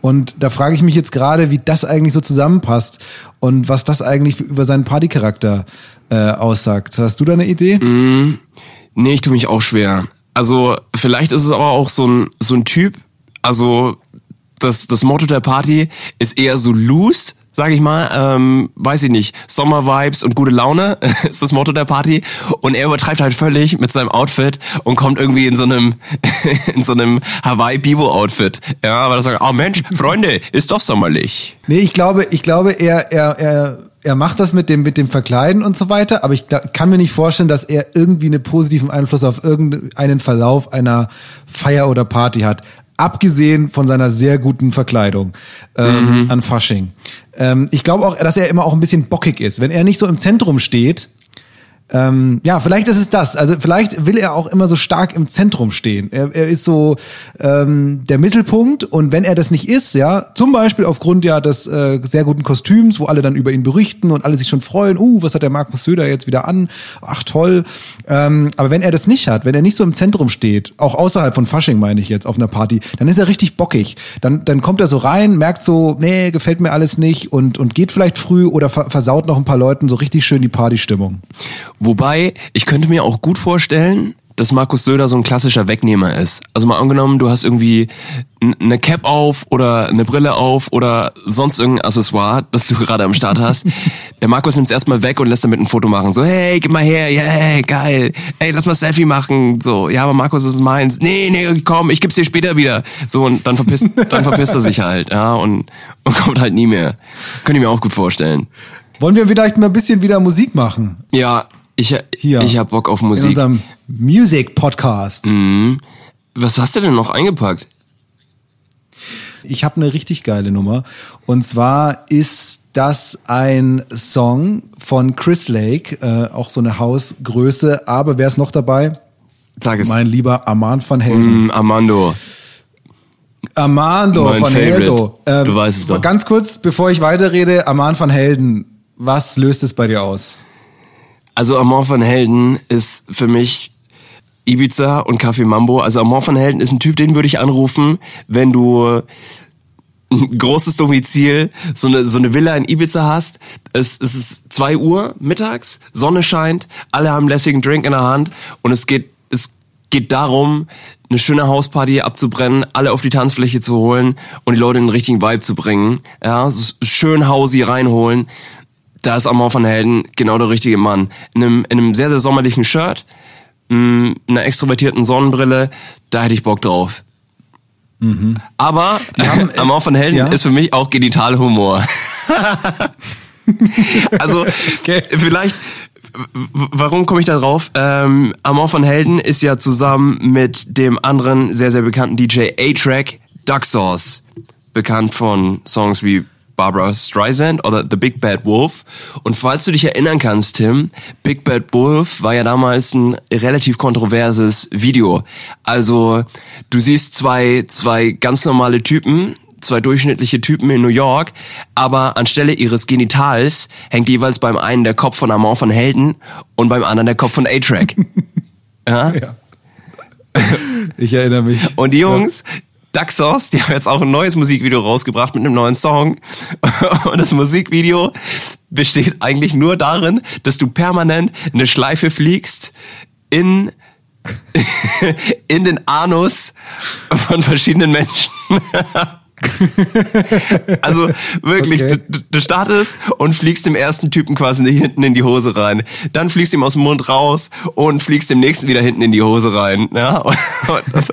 Und da frage ich mich jetzt gerade, wie das eigentlich so zusammenpasst und was das eigentlich über seinen Partycharakter äh, aussagt. Hast du da eine Idee? Nee, ich tue mich auch schwer. Also, vielleicht ist es aber auch so ein, so ein Typ, also das, das Motto der Party ist eher so loose, sag ich mal, ähm, weiß ich nicht, Sommer-Vibes und gute Laune ist das Motto der Party und er übertreibt halt völlig mit seinem Outfit und kommt irgendwie in so einem in so einem Hawaii-Bibo-Outfit. Ja, aber das sagt, oh Mensch, Freunde, ist doch sommerlich. Nee, ich glaube, ich glaube, er, er, er, er macht das mit dem, mit dem Verkleiden und so weiter, aber ich kann mir nicht vorstellen, dass er irgendwie einen positiven Einfluss auf irgendeinen Verlauf einer Feier oder Party hat. Abgesehen von seiner sehr guten Verkleidung ähm, an Fasching. Ähm, ich glaube auch, dass er immer auch ein bisschen bockig ist. Wenn er nicht so im Zentrum steht, ähm, ja, vielleicht ist es das. Also vielleicht will er auch immer so stark im Zentrum stehen. Er, er ist so ähm, der Mittelpunkt und wenn er das nicht ist, ja, zum Beispiel aufgrund ja des äh, sehr guten Kostüms, wo alle dann über ihn berichten und alle sich schon freuen, uh, was hat der Markus Söder jetzt wieder an? Ach toll. Ähm, aber wenn er das nicht hat, wenn er nicht so im Zentrum steht, auch außerhalb von Fasching meine ich jetzt auf einer Party, dann ist er richtig bockig. Dann, dann kommt er so rein, merkt so, nee, gefällt mir alles nicht und, und geht vielleicht früh oder ver versaut noch ein paar Leuten so richtig schön die Partystimmung. Wobei, ich könnte mir auch gut vorstellen, dass Markus Söder so ein klassischer Wegnehmer ist. Also mal angenommen, du hast irgendwie eine Cap auf oder eine Brille auf oder sonst irgendein Accessoire, das du gerade am Start hast. Der Markus nimmt es erstmal weg und lässt damit ein Foto machen. So, hey, gib mal her, yeah, geil. Ey, lass mal Selfie machen. So, ja, aber Markus ist meins. Nee, nee, komm, ich gib's dir später wieder. So, und dann verpisst, dann verpisst er sich halt, ja, und, und kommt halt nie mehr. Könnte ich mir auch gut vorstellen. Wollen wir vielleicht mal ein bisschen wieder Musik machen? Ja, ich, Hier. ich hab Bock auf In Musik. unserem Music Podcast. Was hast du denn noch eingepackt? Ich habe eine richtig geile Nummer. Und zwar ist das ein Song von Chris Lake, äh, auch so eine Hausgröße. Aber wer ist noch dabei? Sag es. Mein lieber Armand van Helden. Mm, Armando. Armando Mein van Favorite. Helden. Ähm, Du weißt es doch. Ganz kurz, bevor ich weiterrede, Armand van Helden, was löst es bei dir aus? Also Amor van Helden ist für mich Ibiza und Kaffee Mambo. Also Amor van Helden ist ein Typ, den würde ich anrufen, wenn du ein großes Domizil, so eine, so eine Villa in Ibiza hast. Es, es ist zwei Uhr mittags, Sonne scheint, alle haben einen lässigen Drink in der Hand und es geht, es geht darum, eine schöne Hausparty abzubrennen, alle auf die Tanzfläche zu holen und die Leute in den richtigen Vibe zu bringen. Ja, so schön Hausi reinholen. Da ist Amor von Helden genau der richtige Mann. In einem, in einem sehr, sehr sommerlichen Shirt, mh, einer extrovertierten Sonnenbrille, da hätte ich Bock drauf. Aber haben, äh, Amor von Helden ja? ist für mich auch Genitalhumor. also Okay. vielleicht, warum komme ich da drauf? Ähm, Amor von Helden ist ja zusammen mit dem anderen sehr, sehr bekannten DJ A-Track Duck Sauce. Bekannt von Songs wie Barbara Streisand oder The Big Bad Wolf. Und falls du dich erinnern kannst, Tim, Big Bad Wolf war ja damals ein relativ kontroverses Video. Also du siehst zwei, zwei ganz normale Typen, zwei durchschnittliche Typen in New York, aber anstelle ihres Genitals hängt jeweils beim einen der Kopf von Amor von Helden und beim anderen der Kopf von A-Track. ja? Ja. Ich erinnere mich. Und die Jungs, Duck Sauce, die haben jetzt auch ein neues Musikvideo rausgebracht mit einem neuen Song. Und das Musikvideo besteht eigentlich nur darin, dass du permanent eine Schleife fliegst in, in den Anus von verschiedenen Menschen. Also wirklich, Okay. du, du startest und fliegst dem ersten Typen quasi hinten in die Hose rein. Dann fliegst ihm aus dem Mund raus und fliegst dem nächsten wieder hinten in die Hose rein. Ja, und, und das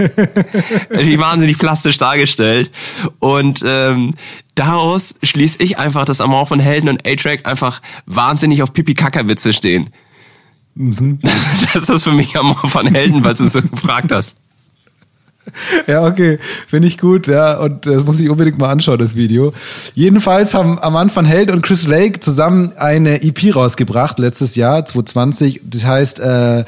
natürlich wahnsinnig plastisch dargestellt. Und ähm, daraus schließe ich einfach, dass Amor von Helden und A-Track einfach wahnsinnig auf Pipi-Kaka-Witze stehen. Das ist für mich Amor von Helden, weil du es so gefragt hast. Ja, okay, finde ich gut, ja, und das muss ich unbedingt mal anschauen, das Video. Jedenfalls haben Aman van Held und Chris Lake zusammen eine EP rausgebracht, letztes Jahr, 2020, das heißt, äh,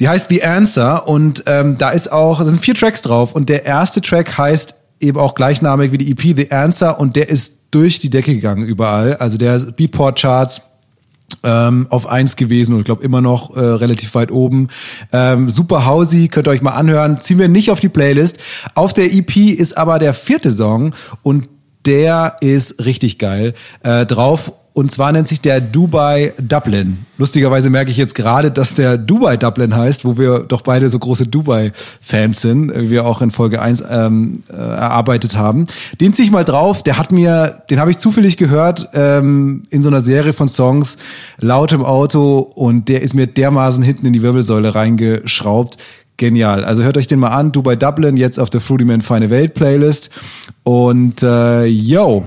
die heißt The Answer. Und ähm, da ist auch, da sind vier Tracks drauf. Und der erste Track heißt eben auch gleichnamig wie die EP The Answer. Und der ist durch die Decke gegangen überall, also der Beatport Charts, ähm, auf eins gewesen und ich glaube immer noch äh, relativ weit oben. Ähm, super Hausi, könnt ihr euch mal anhören. Ziehen wir nicht auf die Playlist. Auf der EP ist aber der vierte Song und der ist richtig geil äh, drauf. Und zwar nennt sich der Dubai Dublin. Lustigerweise merke ich jetzt gerade, dass der Dubai Dublin heißt, wo wir doch beide so große Dubai-Fans sind, wie wir auch in Folge 1 ähm, äh, erarbeitet haben. Den zieh ich mal drauf, der hat mir, den habe ich zufällig gehört ähm, in so einer Serie von Songs, laut im Auto und der ist mir dermaßen hinten in die Wirbelsäule reingeschraubt. Genial. Also hört euch den mal an. Dubai Dublin jetzt auf der Fruity Man Feine Welt Playlist. Und äh, yo,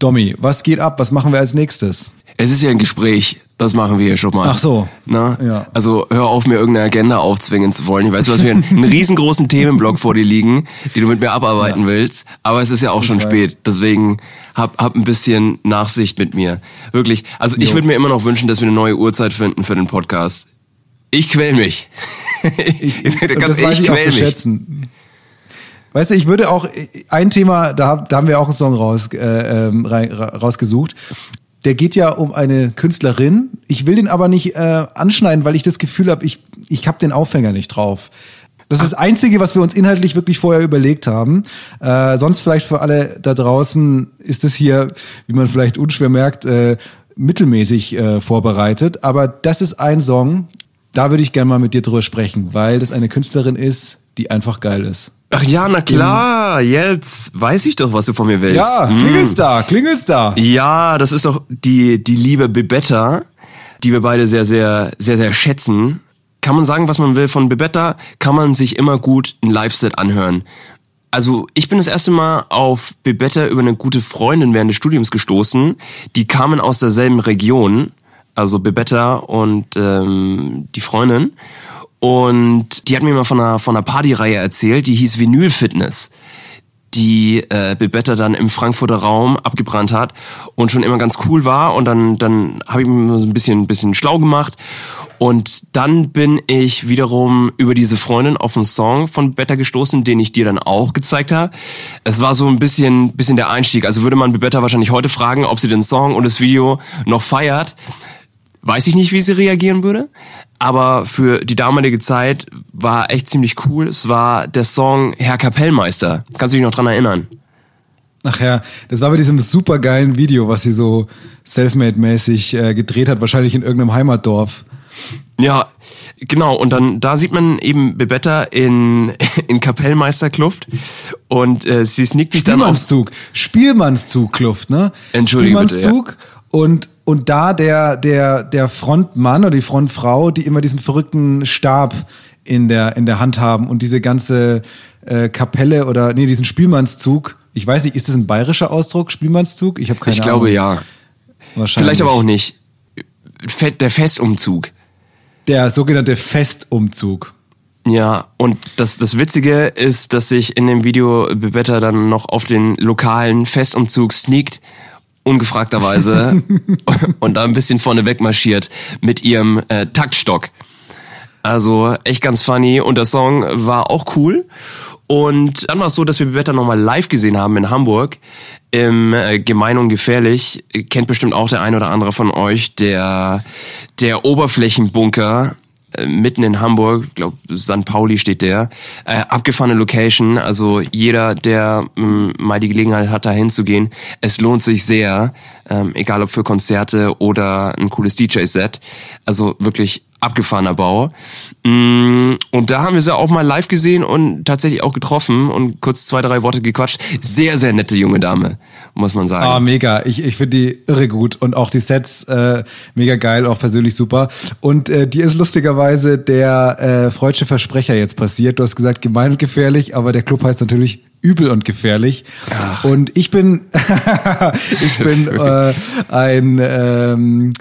Domi, was geht ab? Was machen wir als nächstes? Es ist ja ein Gespräch, das machen wir hier schon mal. Ach so. Na? Ja. Also hör auf, mir irgendeine Agenda aufzwingen zu wollen. Ich weiß, du hast mir einen, riesengroßen Themenblock vor dir liegen, die du mit mir abarbeiten willst. Aber es ist ja auch schon weiß. spät. Deswegen hab, hab ein bisschen Nachsicht mit mir. Wirklich. Also ich Jo. würde mir immer noch wünschen, dass wir eine neue Uhrzeit finden für den Podcast. Ich quäl mich. Ich, und das ehrlich, weiß ich auch quäl zu mich. schätzen. Weißt du, ich würde auch ein Thema, da, da haben wir auch einen Song raus, äh, ähm, rausgesucht. Der geht ja um eine Künstlerin. Ich will den aber nicht äh, anschneiden, weil ich das Gefühl habe, ich, ich habe den Aufhänger nicht drauf. Das ist das Einzige, was wir uns inhaltlich wirklich vorher überlegt haben. Äh, sonst vielleicht für alle da draußen ist es hier, wie man vielleicht unschwer merkt, äh, mittelmäßig äh, vorbereitet. Aber das ist ein Song, da würde ich gerne mal mit dir drüber sprechen, weil das eine Künstlerin ist, die einfach geil ist. Ach ja, na klar. Jetzt weiß ich doch, was du von mir willst. Ja, Hm. klingelt's da, klingelt's da. Ja, das ist doch die, die liebe Bebetta, die wir beide sehr, sehr, sehr, sehr schätzen. Kann man sagen, was man will von Bebetta, kann man sich immer gut ein Live-Set anhören. Also ich bin das erste Mal auf Bebetta über eine gute Freundin während des Studiums gestoßen. Die kamen aus derselben Region, also Bebetta und ähm, die Freundin. Und die hat mir mal von einer, von einer Partyreihe erzählt, die hieß Vinyl Fitness die äh, Bebetta dann im Frankfurter Raum abgebrannt hat und schon immer ganz cool war und dann dann habe ich mir so ein bisschen ein bisschen schlau gemacht und dann bin ich wiederum über diese Freundin auf einen Song von Bebetta gestoßen, den ich dir dann auch gezeigt habe. Es war so ein bisschen bisschen der Einstieg, also würde man Bebetta wahrscheinlich heute fragen, ob sie den Song und das Video noch feiert. Weiß ich nicht, wie sie reagieren würde. Aber für die damalige Zeit war echt ziemlich cool. Es war der Song Herr Kapellmeister. Kannst du dich noch dran erinnern? Ach ja, das war bei diesem supergeilen Video, was sie so selfmade-mäßig äh, gedreht hat, wahrscheinlich in irgendeinem Heimatdorf. Ja, genau. Und dann da sieht man eben Bebetta in, in Kapellmeisterkluft und äh, sie sneakt sich dann. Spielmannszug, Spielmannszug-Kluft, ne? Entschuldige bitte, Spielmannszug und und da der der der Frontmann oder die Frontfrau, die immer diesen verrückten Stab in der in der Hand haben und diese ganze äh, Kapelle oder nee diesen Spielmannszug. Ich weiß nicht, ist das ein bayerischer Ausdruck Spielmannszug? Ich habe keine Ich Ahnung. glaube ja. Wahrscheinlich. Vielleicht aber auch nicht. Der Festumzug. Der sogenannte Festumzug. Ja, und das, das Witzige ist, dass sich in dem Video Bebetta dann noch auf den lokalen Festumzug sneakt, ungefragterweise, und da ein bisschen vorne weg marschiert mit ihrem äh, Taktstock. Also echt ganz funny und der Song war auch cool. Und dann war es so, dass wir Bebetta nochmal live gesehen haben in Hamburg im äh, Gemein und Gefährlich. Kennt bestimmt auch der ein oder andere von euch, der, der Oberflächenbunker mitten in Hamburg, glaube St. Pauli steht der, äh, abgefahrene Location, also jeder, der mh, mal die Gelegenheit hat, da hinzugehen, es lohnt sich sehr, ähm, egal ob für Konzerte oder ein cooles DJ-Set, also wirklich abgefahrener Bau. Mm, Und da haben wir sie auch mal live gesehen und tatsächlich auch getroffen und kurz zwei, drei Worte gequatscht. Sehr, sehr nette junge Dame, muss man sagen. Ah, mega. Ich, ich finde die irre gut und auch die Sets äh, mega geil, auch persönlich super. Und äh, dir ist lustigerweise der äh, freudsche Versprecher jetzt passiert. Du hast gesagt, gemein und gefährlich, aber der Club heißt natürlich übel und gefährlich. Und ich bin, ich bin äh, ein ähm,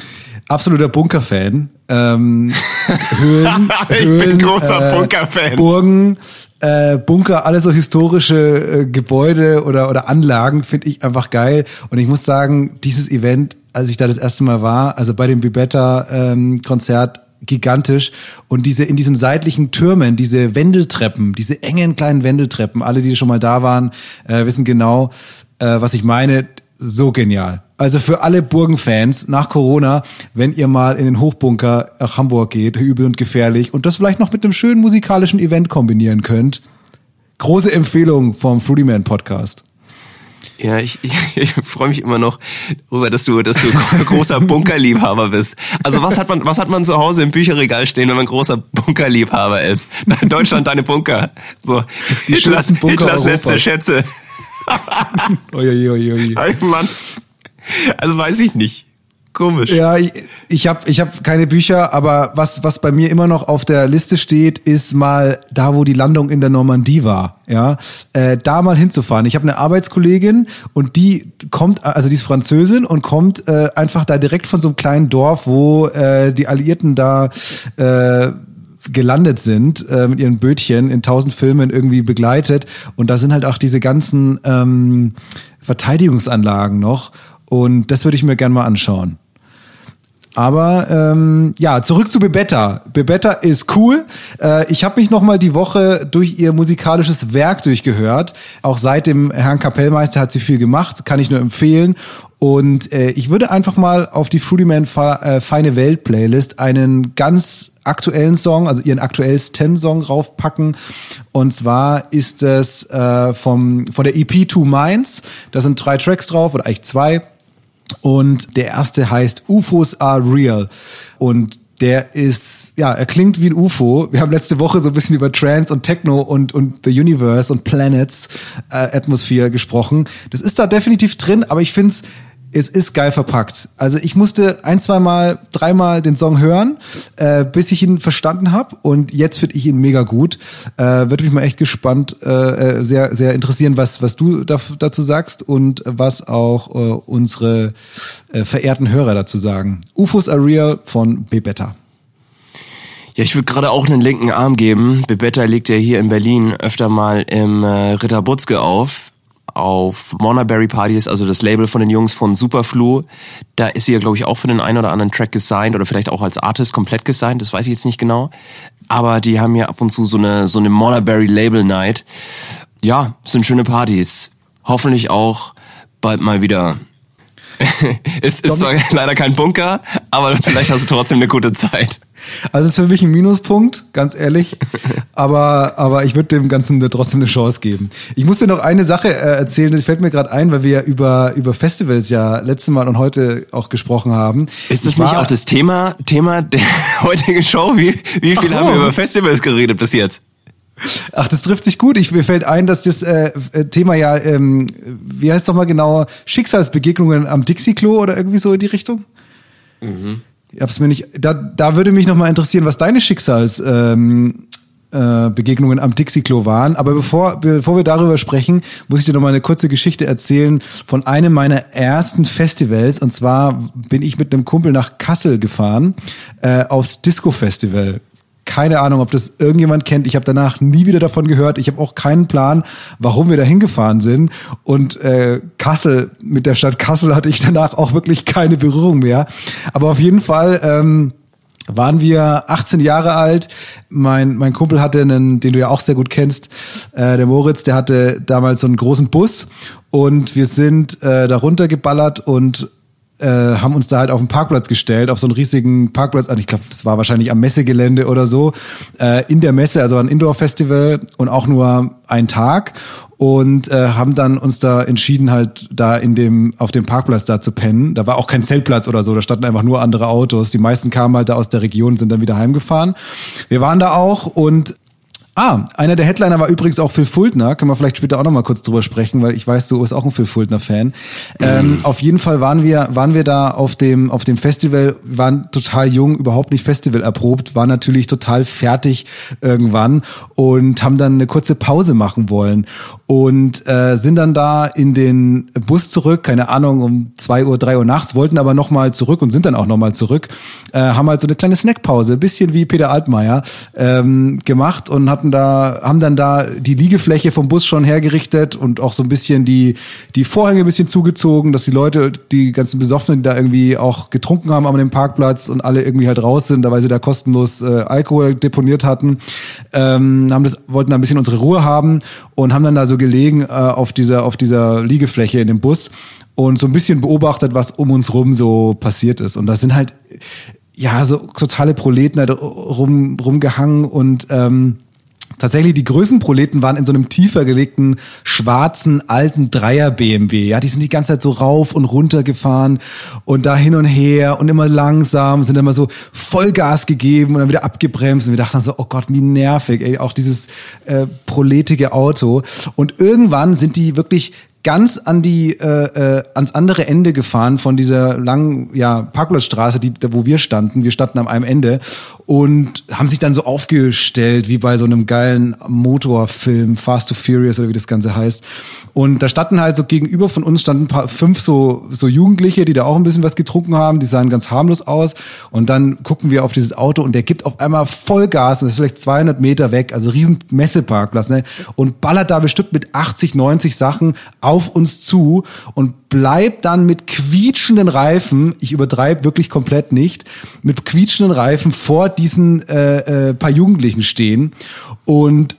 absoluter Bunker-Fan. Ähm, Höhlen, Ich bin Höhlen, großer äh, Bunker-Fan. Burgen, äh, Bunker, alle so historische äh, Gebäude oder, oder Anlagen finde ich einfach geil. Und ich muss sagen, dieses Event, als ich da das erste Mal war, also bei dem Bibetta-Konzert, gigantisch. Und diese in diesen seitlichen Türmen, diese Wendeltreppen, diese engen kleinen Wendeltreppen, alle, die schon mal da waren, äh, wissen genau, äh, was ich meine. So genial. Also für alle Burgenfans nach Corona, wenn ihr mal in den Hochbunker nach Hamburg geht, übel und gefährlich und das vielleicht noch mit einem schönen musikalischen Event kombinieren könnt. Große Empfehlung vom Fruity Man Podcast. Ja, ich, ich, ich freue mich immer noch darüber, dass du, dass du großer Bunkerliebhaber bist. Also was hat man, was hat man zu Hause im Bücherregal stehen, wenn man großer Bunkerliebhaber ist? Deutschland deine Bunker. So Die Hitlers, Bunker Hitlers letzte Europas. Schätze. Uiuiui. Ay, Mann. Also weiß ich nicht. Komisch. Ja, ich, ich habe ich hab keine Bücher, aber was, was bei mir immer noch auf der Liste steht, ist mal da, wo die Landung in der Normandie war. Ja, äh, da mal hinzufahren. Ich habe eine Arbeitskollegin und die kommt, also die ist Französin und kommt äh, einfach da direkt von so einem kleinen Dorf, wo äh, die Alliierten da äh, gelandet sind äh, mit ihren Bötchen in tausend Filmen irgendwie begleitet und da sind halt auch diese ganzen ähm, Verteidigungsanlagen noch und das würde ich mir gern mal anschauen. Aber ähm, ja, zurück zu Bebetta. Bebetta ist cool. Äh, ich habe mich noch mal die Woche durch ihr musikalisches Werk durchgehört. Auch seit dem Herrn Kapellmeister hat sie viel gemacht, kann ich nur empfehlen. Und äh, ich würde einfach mal auf die Fruity Man äh, Feine Welt Playlist einen ganz aktuellen Song, also ihren aktuellsten Song raufpacken. Und zwar ist es äh, vom, von der EP Two Minds. Da sind drei Tracks drauf oder eigentlich zwei. Und der erste heißt UFOs are real. Und der ist, ja, er klingt wie ein UFO. Wir haben letzte Woche so ein bisschen über Trance und Techno und, und The Universe und Planets äh, Atmosphere gesprochen. Das ist da definitiv drin, aber ich find's es ist geil verpackt. Also ich musste ein, zwei Mal, dreimal den Song hören, äh, bis ich ihn verstanden habe. Und jetzt finde ich ihn mega gut. Äh, Würde mich mal echt gespannt, äh, äh, sehr, sehr interessieren, was, was du da, dazu sagst und was auch äh, unsere äh, verehrten Hörer dazu sagen. UFOs are real von Bebetta. Ja, ich würde gerade auch einen linken Arm geben. Bebetta legt ja hier in Berlin öfter mal im äh, Ritter Butzke auf. Auf Monaberry Partys, also das Label von den Jungs von Superflu. Da ist sie ja, glaube ich, auch für den einen oder anderen Track gesigned oder vielleicht auch als Artist komplett gesigned, das weiß ich jetzt nicht genau. Aber die haben ja ab und zu so eine, so eine Monaberry Label Night. Ja, sind schöne Partys. Hoffentlich auch bald mal wieder. ist, ist zwar leider kein Bunker, aber vielleicht hast du trotzdem eine gute Zeit. Also es ist für mich ein Minuspunkt, ganz ehrlich. aber, aber ich würde dem Ganzen trotzdem eine Chance geben. Ich muss dir noch eine Sache äh, erzählen, das fällt mir gerade ein, weil wir ja über, über Festivals ja letztes Mal und heute auch gesprochen haben. Ist das Ich nicht auch das Thema, Thema der heutigen Show? Wie, wie viel so. haben wir über Festivals geredet bis jetzt? Ach, das trifft sich gut. Ich, mir fällt ein, dass das äh, äh, Thema ja, ähm, wie heißt doch mal genau, Schicksalsbegegnungen am Dixie-Klo oder irgendwie so in die Richtung? Ich hab's mir nicht. Da, da würde mich noch mal interessieren, was deine Schicksals ähm, äh, am Dixie-Klo waren. Aber bevor, bevor wir darüber sprechen, muss ich dir noch mal eine kurze Geschichte erzählen von einem meiner ersten Festivals. Und zwar bin ich mit einem Kumpel nach Kassel gefahren äh, aufs Disco-Festival. Keine Ahnung, ob das irgendjemand kennt. Ich habe danach nie wieder davon gehört. Ich habe auch keinen Plan, warum wir da hingefahren sind. Und äh, Kassel, mit der Stadt Kassel hatte ich danach auch wirklich keine Berührung mehr. Aber auf jeden Fall ähm, waren wir 18 Jahre alt. Mein, mein Kumpel hatte einen, den du ja auch sehr gut kennst, äh, der Moritz, der hatte damals so einen großen Bus und wir sind äh, da runtergeballert und äh, haben uns da halt auf den Parkplatz gestellt, auf so einen riesigen Parkplatz. Also ich glaube, das war wahrscheinlich am Messegelände oder so. Äh, in der Messe, also ein Indoor-Festival und auch nur ein Tag. Und äh, haben dann uns da entschieden, halt da in dem, auf dem Parkplatz da zu pennen. Da war auch kein Zeltplatz oder so, da standen einfach nur andere Autos. Die meisten kamen halt da aus der Region, sind dann wieder heimgefahren. Wir waren da auch und Ah, einer der Headliner war übrigens auch Phil Fultner. Können wir vielleicht später auch noch mal kurz drüber sprechen, weil ich weiß, du bist auch ein Phil Fultner-Fan. Ähm, auf jeden Fall waren wir, waren wir da auf dem, auf dem Festival, waren total jung, überhaupt nicht Festival erprobt, waren natürlich total fertig irgendwann und haben dann eine kurze Pause machen wollen und äh, sind dann da in den Bus zurück, keine Ahnung, um zwei Uhr, drei Uhr nachts, wollten aber noch mal zurück und sind dann auch noch mal zurück, äh, haben halt so eine kleine Snackpause, bisschen wie Peter Altmaier ähm, gemacht und hatten da, haben dann da die Liegefläche vom Bus schon hergerichtet und auch so ein bisschen die, die Vorhänge ein bisschen zugezogen, dass die Leute, die ganzen Besoffenen, da irgendwie auch getrunken haben an dem Parkplatz und alle irgendwie halt raus sind, da weil sie da kostenlos äh, Alkohol deponiert hatten, ähm, haben das, wollten da ein bisschen unsere Ruhe haben und haben dann da so gelegen äh, auf dieser, auf dieser Liegefläche in dem Bus und so ein bisschen beobachtet, was um uns rum so passiert ist. Und da sind halt, ja, so totale Proleten halt rum, rumgehangen und ähm, Tatsächlich, die größten Proleten waren in so einem tiefer gelegten, schwarzen, alten Dreier-BMW. Ja, die sind die ganze Zeit so rauf und runter gefahren und da hin und her und immer langsam, sind immer so Vollgas gegeben und dann wieder abgebremst. Und wir dachten so, oh Gott, wie nervig, ey, auch dieses äh, proletige Auto. Und irgendwann sind die wirklich ganz an die äh, äh, ans andere Ende gefahren von dieser langen ja, Parkplatzstraße, die wo wir standen. Wir standen am einem Ende und haben sich dann so aufgestellt wie bei so einem geilen Motorfilm Fast to Furious oder wie das Ganze heißt. Und da standen halt so gegenüber von uns standen paar fünf so so Jugendliche, die da auch ein bisschen was getrunken haben. Die sahen ganz harmlos aus. Und dann gucken wir auf dieses Auto und der gibt auf einmal Vollgas. Das ist vielleicht 200 Meter weg, also riesen Messeparkplatz, ne? Und ballert da bestimmt mit 80, 90 Sachen auf uns zu und bleibt dann mit quietschenden Reifen, ich übertreibe wirklich komplett nicht, mit quietschenden Reifen vor diesen äh, äh, paar Jugendlichen stehen und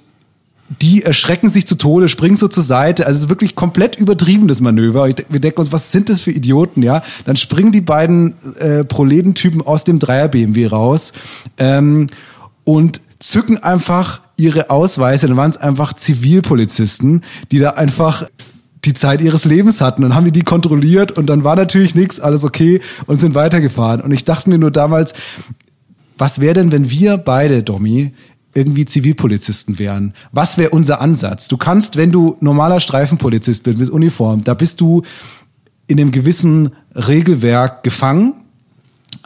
die erschrecken sich zu Tode, springen so zur Seite. Also es ist wirklich komplett übertriebenes Manöver. Wir denken uns, was sind das für Idioten, ja? Dann springen die beiden äh, Proletentypen aus dem Dreier-BMW raus ähm, und zücken einfach ihre Ausweise. Dann waren es einfach Zivilpolizisten, die da einfach die Zeit ihres Lebens hatten. Und haben die die kontrolliert und dann war natürlich nichts, alles okay und sind weitergefahren. Und ich dachte mir nur damals, was wäre denn, wenn wir beide, Domi, irgendwie Zivilpolizisten wären? Was wäre unser Ansatz? Du kannst, wenn du normaler Streifenpolizist bist mit Uniform, da bist du in einem gewissen Regelwerk gefangen.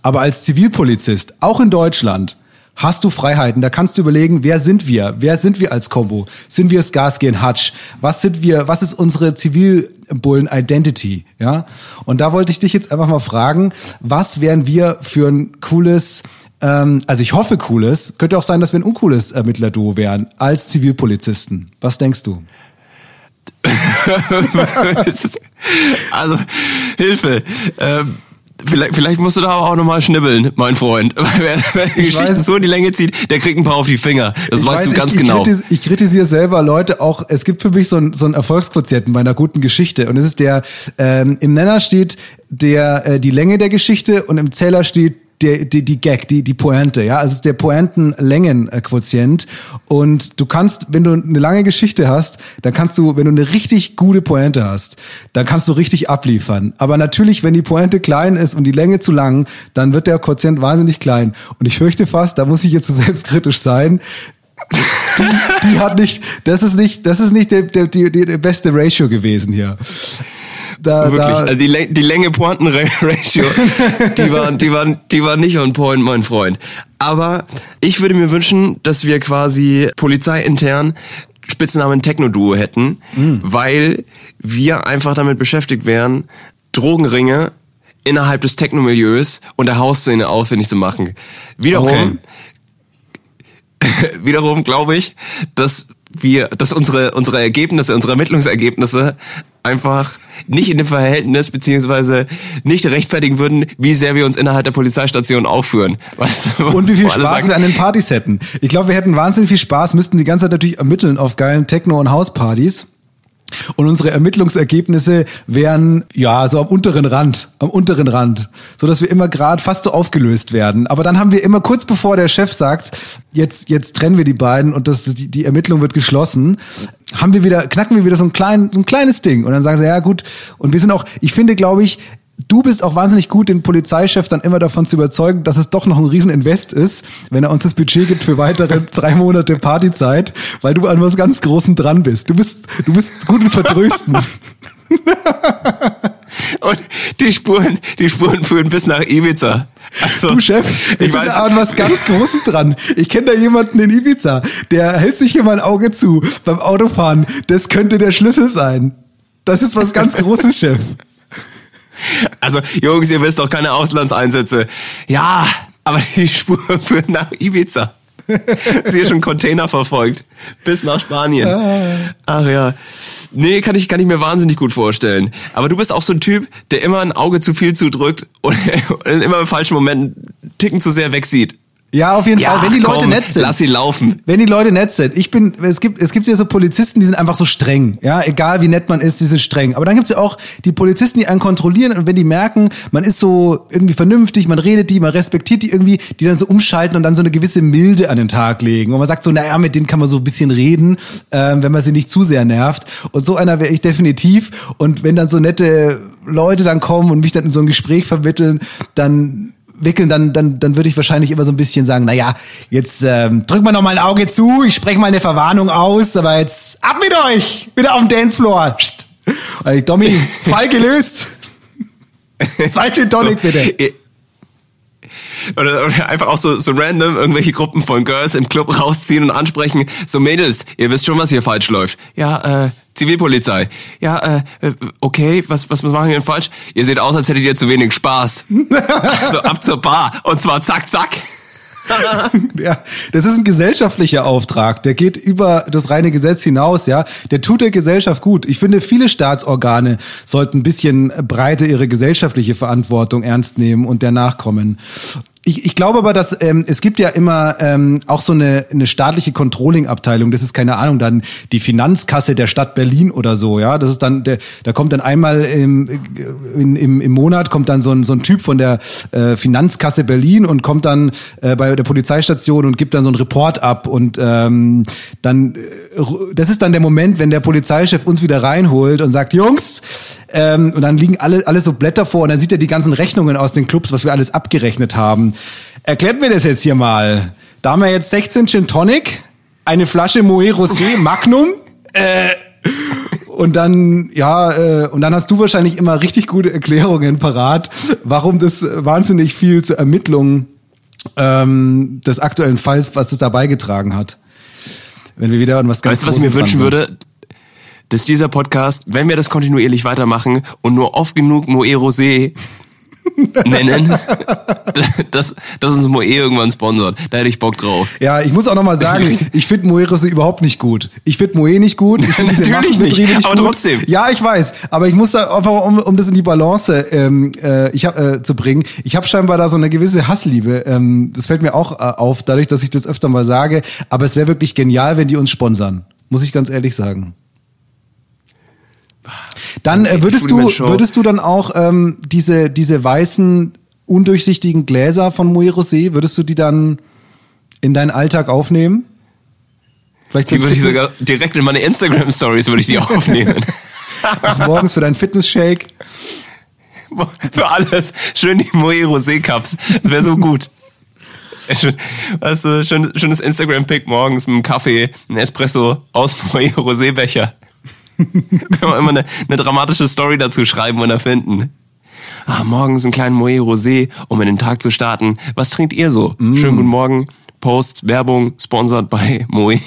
Aber als Zivilpolizist, auch in Deutschland, hast du Freiheiten. Da kannst du überlegen, wer sind wir? Wer sind wir als Combo? Sind wir Skarsky und Hutch? Was sind wir? Was ist unsere Zivilbullen-Identity? Ja? Und da wollte ich dich jetzt einfach mal fragen, was wären wir für ein cooles, ähm, also ich hoffe cooles, könnte auch sein, dass wir ein uncooles Ermittlerduo wären, als Zivilpolizisten. Was denkst du? Also, Hilfe. Ähm, Vielleicht, vielleicht musst du da auch nochmal schnibbeln, mein Freund. Wer, wer die Geschichte weiß. so in die Länge zieht, der kriegt ein paar auf die Finger. Das Ich weißt weiß, du ganz ich, genau. Ich, kritis, ich kritisiere selber Leute auch. Es gibt für mich so ein, so ein Erfolgsquotienten bei einer guten Geschichte. Und es ist der, ähm, im Nenner steht der, äh, die Länge der Geschichte und im Zähler steht der, die, die Gag, die, die Pointe, ja, also es ist der Pointenlängenquotient. Und du kannst, wenn du eine lange Geschichte hast, dann kannst du, wenn du eine richtig gute Pointe hast, dann kannst du richtig abliefern. Aber natürlich, wenn die Pointe klein ist und die Länge zu lang, dann wird der Quotient wahnsinnig klein. Und ich fürchte fast, da muss ich jetzt so selbstkritisch sein, die, die hat nicht, das ist nicht, das ist nicht der, der, die, die, der beste Ratio gewesen hier. Da, Wirklich, da, also die, die Länge Pointen Ratio, die war, die war, die war nicht on point, mein Freund. Aber ich würde mir wünschen, dass wir quasi polizeiintern Spitznamen Techno-Duo hätten, Mm. weil wir einfach damit beschäftigt wären, Drogenringe innerhalb des Techno-Milieus und der Hausszene ausfindig zu machen. Wiederum, Okay. wiederum glaube ich, dass wir, dass unsere, unsere Ergebnisse, unsere Ermittlungsergebnisse einfach nicht in dem Verhältnis beziehungsweise nicht rechtfertigen würden, wie sehr wir uns innerhalb der Polizeistation aufführen. Weißt du, und wie viel Spaß sagen, wir an den Partys hätten. Ich glaube, wir hätten wahnsinnig viel Spaß, müssten die ganze Zeit natürlich ermitteln auf geilen Techno- und Hauspartys. Und unsere Ermittlungsergebnisse wären ja so am unteren Rand, am unteren Rand, so dass wir immer gerade fast so aufgelöst werden. Aber dann haben wir immer kurz bevor der Chef sagt, jetzt jetzt trennen wir die beiden und das die, die Ermittlung wird geschlossen, haben wir wieder knacken wir wieder so ein klein so ein kleines Ding und dann sagen sie ja gut und wir sind auch, ich finde glaube ich Du bist auch wahnsinnig gut, den Polizeichef dann immer davon zu überzeugen, dass es doch noch ein Rieseninvest ist, wenn er uns das Budget gibt für weitere drei Monate Partyzeit, weil du an was ganz Großem dran bist. Du bist, du bist gut im Vertrösten. und die Spuren, die Spuren führen bis nach Ibiza. Also, Du Chef, wir ich weiß, da an was ganz Großem dran. Ich kenne da jemanden in Ibiza, der hält sich hier mal ein Auge zu beim Autofahren. Das könnte der Schlüssel sein. Das ist was ganz Großes, Chef. also Jungs, ihr wisst doch keine Auslandseinsätze. Ja, aber die Spuren führen nach Ibiza. Sie ist schon Container verfolgt. Bis nach Spanien. Ach ja. Nee, kann ich, kann ich mir wahnsinnig gut vorstellen. Aber du bist auch so ein Typ, der immer ein Auge zu viel zudrückt und, und immer im falschen Moment einen Ticken zu sehr wegsieht. Ja, auf jeden Fall, wenn die Leute komm, nett sind. Lass sie laufen. Wenn die Leute nett sind. Ich bin, es gibt, es gibt ja so Polizisten, die sind einfach so streng. Ja, egal wie nett man ist, die sind streng. Aber dann gibt's ja auch die Polizisten, die einen kontrollieren und wenn die merken, man ist so irgendwie vernünftig, man redet die, man respektiert die irgendwie, die dann so umschalten und dann so eine gewisse Milde an den Tag legen. Und man sagt so, naja, mit denen kann man so ein bisschen reden, ähm, wenn man sie nicht zu sehr nervt. Und so einer wäre ich definitiv. Und wenn dann so nette Leute dann kommen und mich dann in so ein Gespräch vermitteln, dann wickeln, dann, dann, dann würde ich wahrscheinlich immer so ein bisschen sagen, naja, jetzt ähm, drück mal noch mal ein Auge zu, ich spreche mal eine Verwarnung aus, aber jetzt ab mit euch, wieder auf dem Dancefloor. Psst. Also, Domi, Fall gelöst. Zwei Gin Tonic bitte. Oder, oder einfach auch so, so random irgendwelche Gruppen von Girls im Club rausziehen und ansprechen. So Mädels, ihr wisst schon, was hier falsch läuft. Ja, äh, Zivilpolizei. Ja, äh, äh, okay, was, was machen wir denn falsch? Ihr seht aus, als hättet ihr zu wenig Spaß. so ab zur Bar. Und zwar zack, zack. Ja, das ist ein gesellschaftlicher Auftrag. Der geht über das reine Gesetz hinaus, ja. Der tut der Gesellschaft gut. Ich finde, viele Staatsorgane sollten ein bisschen breiter ihre gesellschaftliche Verantwortung ernst nehmen und der nachkommen. Ich, ich glaube aber, dass ähm, es gibt ja immer ähm, auch so eine, eine staatliche Controlling-Abteilung. Das ist keine Ahnung, dann die Finanzkasse der Stadt Berlin oder so. Ja, das ist dann der, da kommt dann einmal im, im, im, Monat kommt dann so ein, so ein Typ von der äh, Finanzkasse Berlin und kommt dann äh, bei der Polizeistation und gibt dann so einen Report ab und ähm, dann äh, das ist dann der Moment, wenn der Polizeichef uns wieder reinholt und sagt, Jungs, ähm, und dann liegen alle, alle so Blätter vor und dann sieht er die ganzen Rechnungen aus den Clubs, was wir alles abgerechnet haben. Erklärt mir das jetzt hier mal. Da haben wir jetzt 16 Gin Tonic, eine Flasche Moët Rosé Magnum, äh, und dann, ja, äh, und dann hast du wahrscheinlich immer richtig gute Erklärungen parat, warum das wahnsinnig viel zur Ermittlung ähm, des aktuellen Falls, was es da beigetragen hat. Wenn wir wieder an was ganz Weißt du, was ich mir wünschen sind. würde? Dass dieser Podcast, wenn wir das kontinuierlich weitermachen und nur oft genug Moe Rosé nennen, dass, dass uns Moe irgendwann sponsort. Da hätte ich Bock drauf. Ja, ich muss auch nochmal sagen, ich finde Moe Rosé überhaupt nicht gut. Ich finde Moe nicht gut. Ich finde diese Natürlich Massenbetriebe nicht, nicht, aber gut. trotzdem. Ja, ich weiß. Aber ich muss da einfach, um, um das in die Balance ähm, äh, ich hab, äh, zu bringen, ich habe scheinbar da so eine gewisse Hassliebe. Ähm, das fällt mir auch äh, auf, dadurch, dass ich das öfter mal sage. Aber es wäre wirklich genial, wenn die uns sponsern. Muss ich ganz ehrlich sagen. Dann äh, würdest du, würdest du dann auch ähm, diese, diese weißen, undurchsichtigen Gläser von Moe Rosé, würdest du die dann in deinen Alltag aufnehmen? Vielleicht Die würde ich sogar direkt in meine Instagram-Stories würde ich die aufnehmen. Ach, morgens für deinen Fitness-Shake. Für alles. Schön die Moe Rosé Cups. Das wäre so gut. Schön, weißt du, schön, schönes Instagram-Pick morgens mit einem Kaffee, ein Espresso aus Moe Rosé Becher. Können wir immer eine, eine dramatische Story dazu schreiben und erfinden. Ah, morgens einen kleinen Moe Rosé, um in den Tag zu starten. Was trinkt ihr so? Schönen guten Morgen. Post, Werbung, sponsored bei Moe.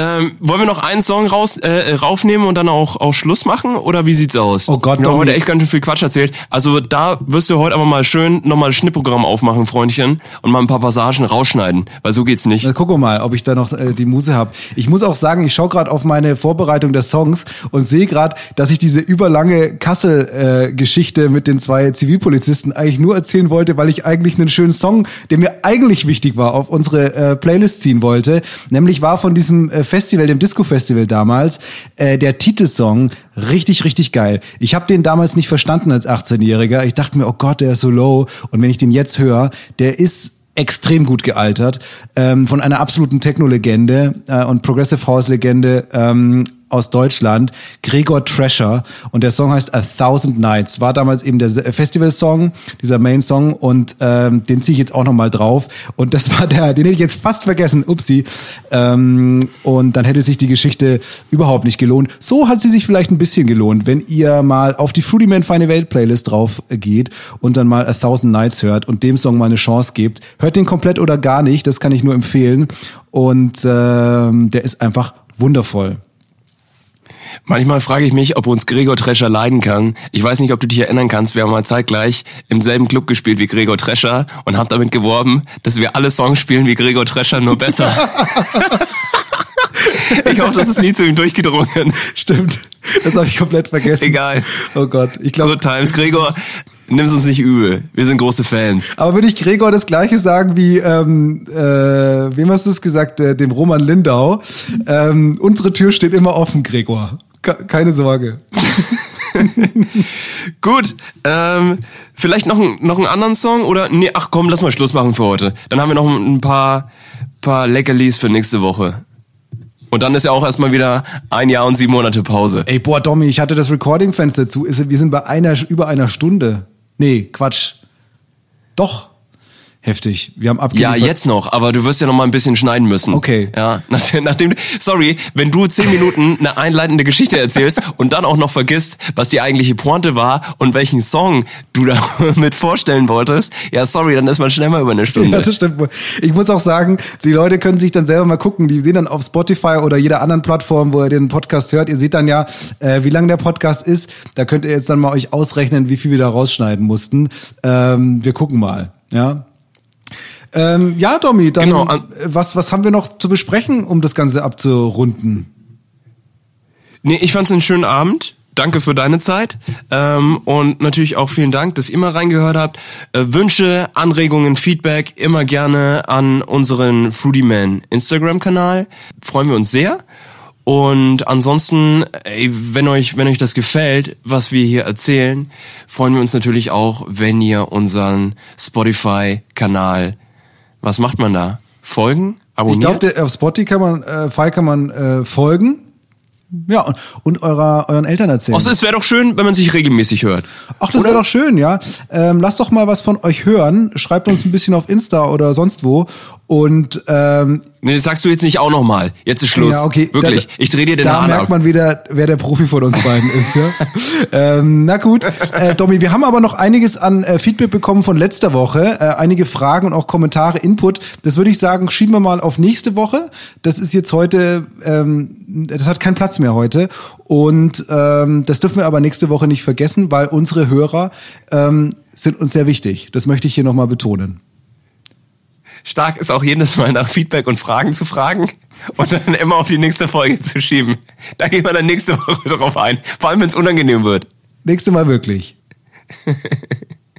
Ähm, wollen wir noch einen Song raus, äh, raufnehmen und dann auch, auch Schluss machen? Oder wie sieht's aus? Oh Gott, Wir haben heute echt ganz schön viel Quatsch erzählt. Also da wirst du heute aber mal schön nochmal ein Schnittprogramm aufmachen, Freundchen, und mal ein paar Passagen rausschneiden, weil so geht's nicht. Na, guck mal, ob ich da noch äh, die Muse habe. Ich muss auch sagen, ich schaue gerade auf meine Vorbereitung der Songs und sehe gerade, dass ich diese überlange Kassel-Geschichte mit den zwei Zivilpolizisten eigentlich nur erzählen wollte, weil ich eigentlich einen schönen Song, der mir eigentlich wichtig war, auf unsere äh, Playlist ziehen wollte. Nämlich war von diesem äh, Festival, dem Disco-Festival damals, äh, der Titelsong richtig, richtig geil. Ich habe den damals nicht verstanden als 18-Jähriger. Ich dachte mir, oh Gott, der ist so low. Und wenn ich den jetzt höre, der ist extrem gut gealtert, ähm, von einer absoluten Techno-Legende äh, und Progressive House-Legende ähm, aus Deutschland, Gregor Trescher. Und der Song heißt A Thousand Nights, war damals eben der Festival-Song, dieser Main-Song. Und ähm, den ziehe ich jetzt auch nochmal drauf. Und das war der, den hätte ich jetzt fast vergessen, upsi, ähm, und dann hätte sich die Geschichte überhaupt nicht gelohnt. So hat sie sich vielleicht ein bisschen gelohnt, wenn ihr mal auf die Fruity Man Feine Welt Playlist drauf geht und dann mal A Thousand Nights hört und dem Song mal eine Chance gebt. Hört den komplett oder gar nicht, das kann ich nur empfehlen. Und ähm, der ist einfach wundervoll. Manchmal frage ich mich, ob uns Gregor Trescher leiden kann. Ich weiß nicht, ob du dich erinnern kannst, wir haben mal zeitgleich im selben Club gespielt wie Gregor Trescher und haben damit geworben, dass wir alle Songs spielen wie Gregor Trescher, nur besser. ich hoffe, das ist nie zu ihm durchgedrungen. Stimmt, das habe ich komplett vergessen. Egal. Oh Gott, ich glaube, Good times. Gregor, nimm's uns nicht übel. Wir sind große Fans. Aber würde ich Gregor das gleiche sagen wie, ähm, äh, wem hast du es gesagt, äh, dem Roman Lindau? Ähm, unsere Tür steht immer offen, Gregor. Ke- keine Sorge. Gut, ähm, vielleicht noch, ein, noch einen anderen Song oder nee, ach komm, lass mal Schluss machen für heute. Dann haben wir noch ein paar, paar Leckerlis für nächste Woche. Und dann ist ja auch erstmal wieder ein Jahr und sieben Monate Pause. Ey, boah, Domi, ich hatte das Recording-Fenster zu. Wir sind bei einer, über einer Stunde. Nee, Quatsch. Doch. Heftig. Wir haben Ja, abgeliefert. jetzt noch, aber du wirst ja noch mal ein bisschen schneiden müssen. Okay. Ja, nachdem, nachdem sorry, wenn du zehn Minuten eine einleitende Geschichte erzählst und dann auch noch vergisst, was die eigentliche Pointe war und welchen Song du da mit vorstellen wolltest, ja, sorry, dann ist man schnell mal über eine Stunde. Ja, das stimmt. Ich muss auch sagen, die Leute können sich dann selber mal gucken. Die sehen dann auf Spotify oder jeder anderen Plattform, wo ihr den Podcast hört. Ihr seht dann ja, äh, wie lang der Podcast ist. Da könnt ihr jetzt dann mal euch ausrechnen, wie viel wir da rausschneiden mussten. Ähm, wir gucken mal. Ja. Ähm, ja, Domi, dann Genau, was, was haben wir noch zu besprechen, um das Ganze abzurunden? Nee, ich fand's einen schönen Abend. Danke für deine Zeit. Ähm, und natürlich auch vielen Dank, dass ihr mal reingehört habt. Äh, Wünsche, Anregungen, Feedback immer gerne an unseren Fruity Man Instagram-Kanal. Freuen wir uns sehr. Und ansonsten, ey, wenn euch, wenn euch das gefällt, was wir hier erzählen, freuen wir uns natürlich auch, wenn ihr unseren Spotify-Kanal, was macht man da? Folgen? Ich Abonnieren? glaube, auf Spotify kann man, äh, Fall kann man äh, folgen. Ja, und, und eurer, euren Eltern erzählen. Außer es wäre doch schön, wenn man sich regelmäßig hört. Ach, das wäre doch schön, ja. Ähm, lasst doch mal was von euch hören. Schreibt uns ein bisschen auf Insta oder sonst wo. Und ähm, Nee, das sagst du jetzt nicht auch nochmal. Jetzt ist Schluss. Ja, okay. Wirklich. Da, ich drehe dir den Da Hahn merkt ab. man wieder, wer der Profi von uns beiden ist. Ja? ähm, na gut, äh, Domi, wir haben aber noch einiges an äh, Feedback bekommen von letzter Woche. Äh, einige Fragen und auch Kommentare, Input. Das würde ich sagen, schieben wir mal auf nächste Woche. Das ist jetzt heute, ähm, das hat keinen Platz mehr heute. Und ähm, das dürfen wir aber nächste Woche nicht vergessen, weil unsere Hörer ähm, sind uns sehr wichtig. Das möchte ich hier nochmal betonen. Stark ist auch jedes Mal nach Feedback und Fragen zu fragen und dann immer auf die nächste Folge zu schieben. Da gehen wir dann nächste Woche drauf ein. Vor allem, wenn es unangenehm wird. Nächste Mal wirklich.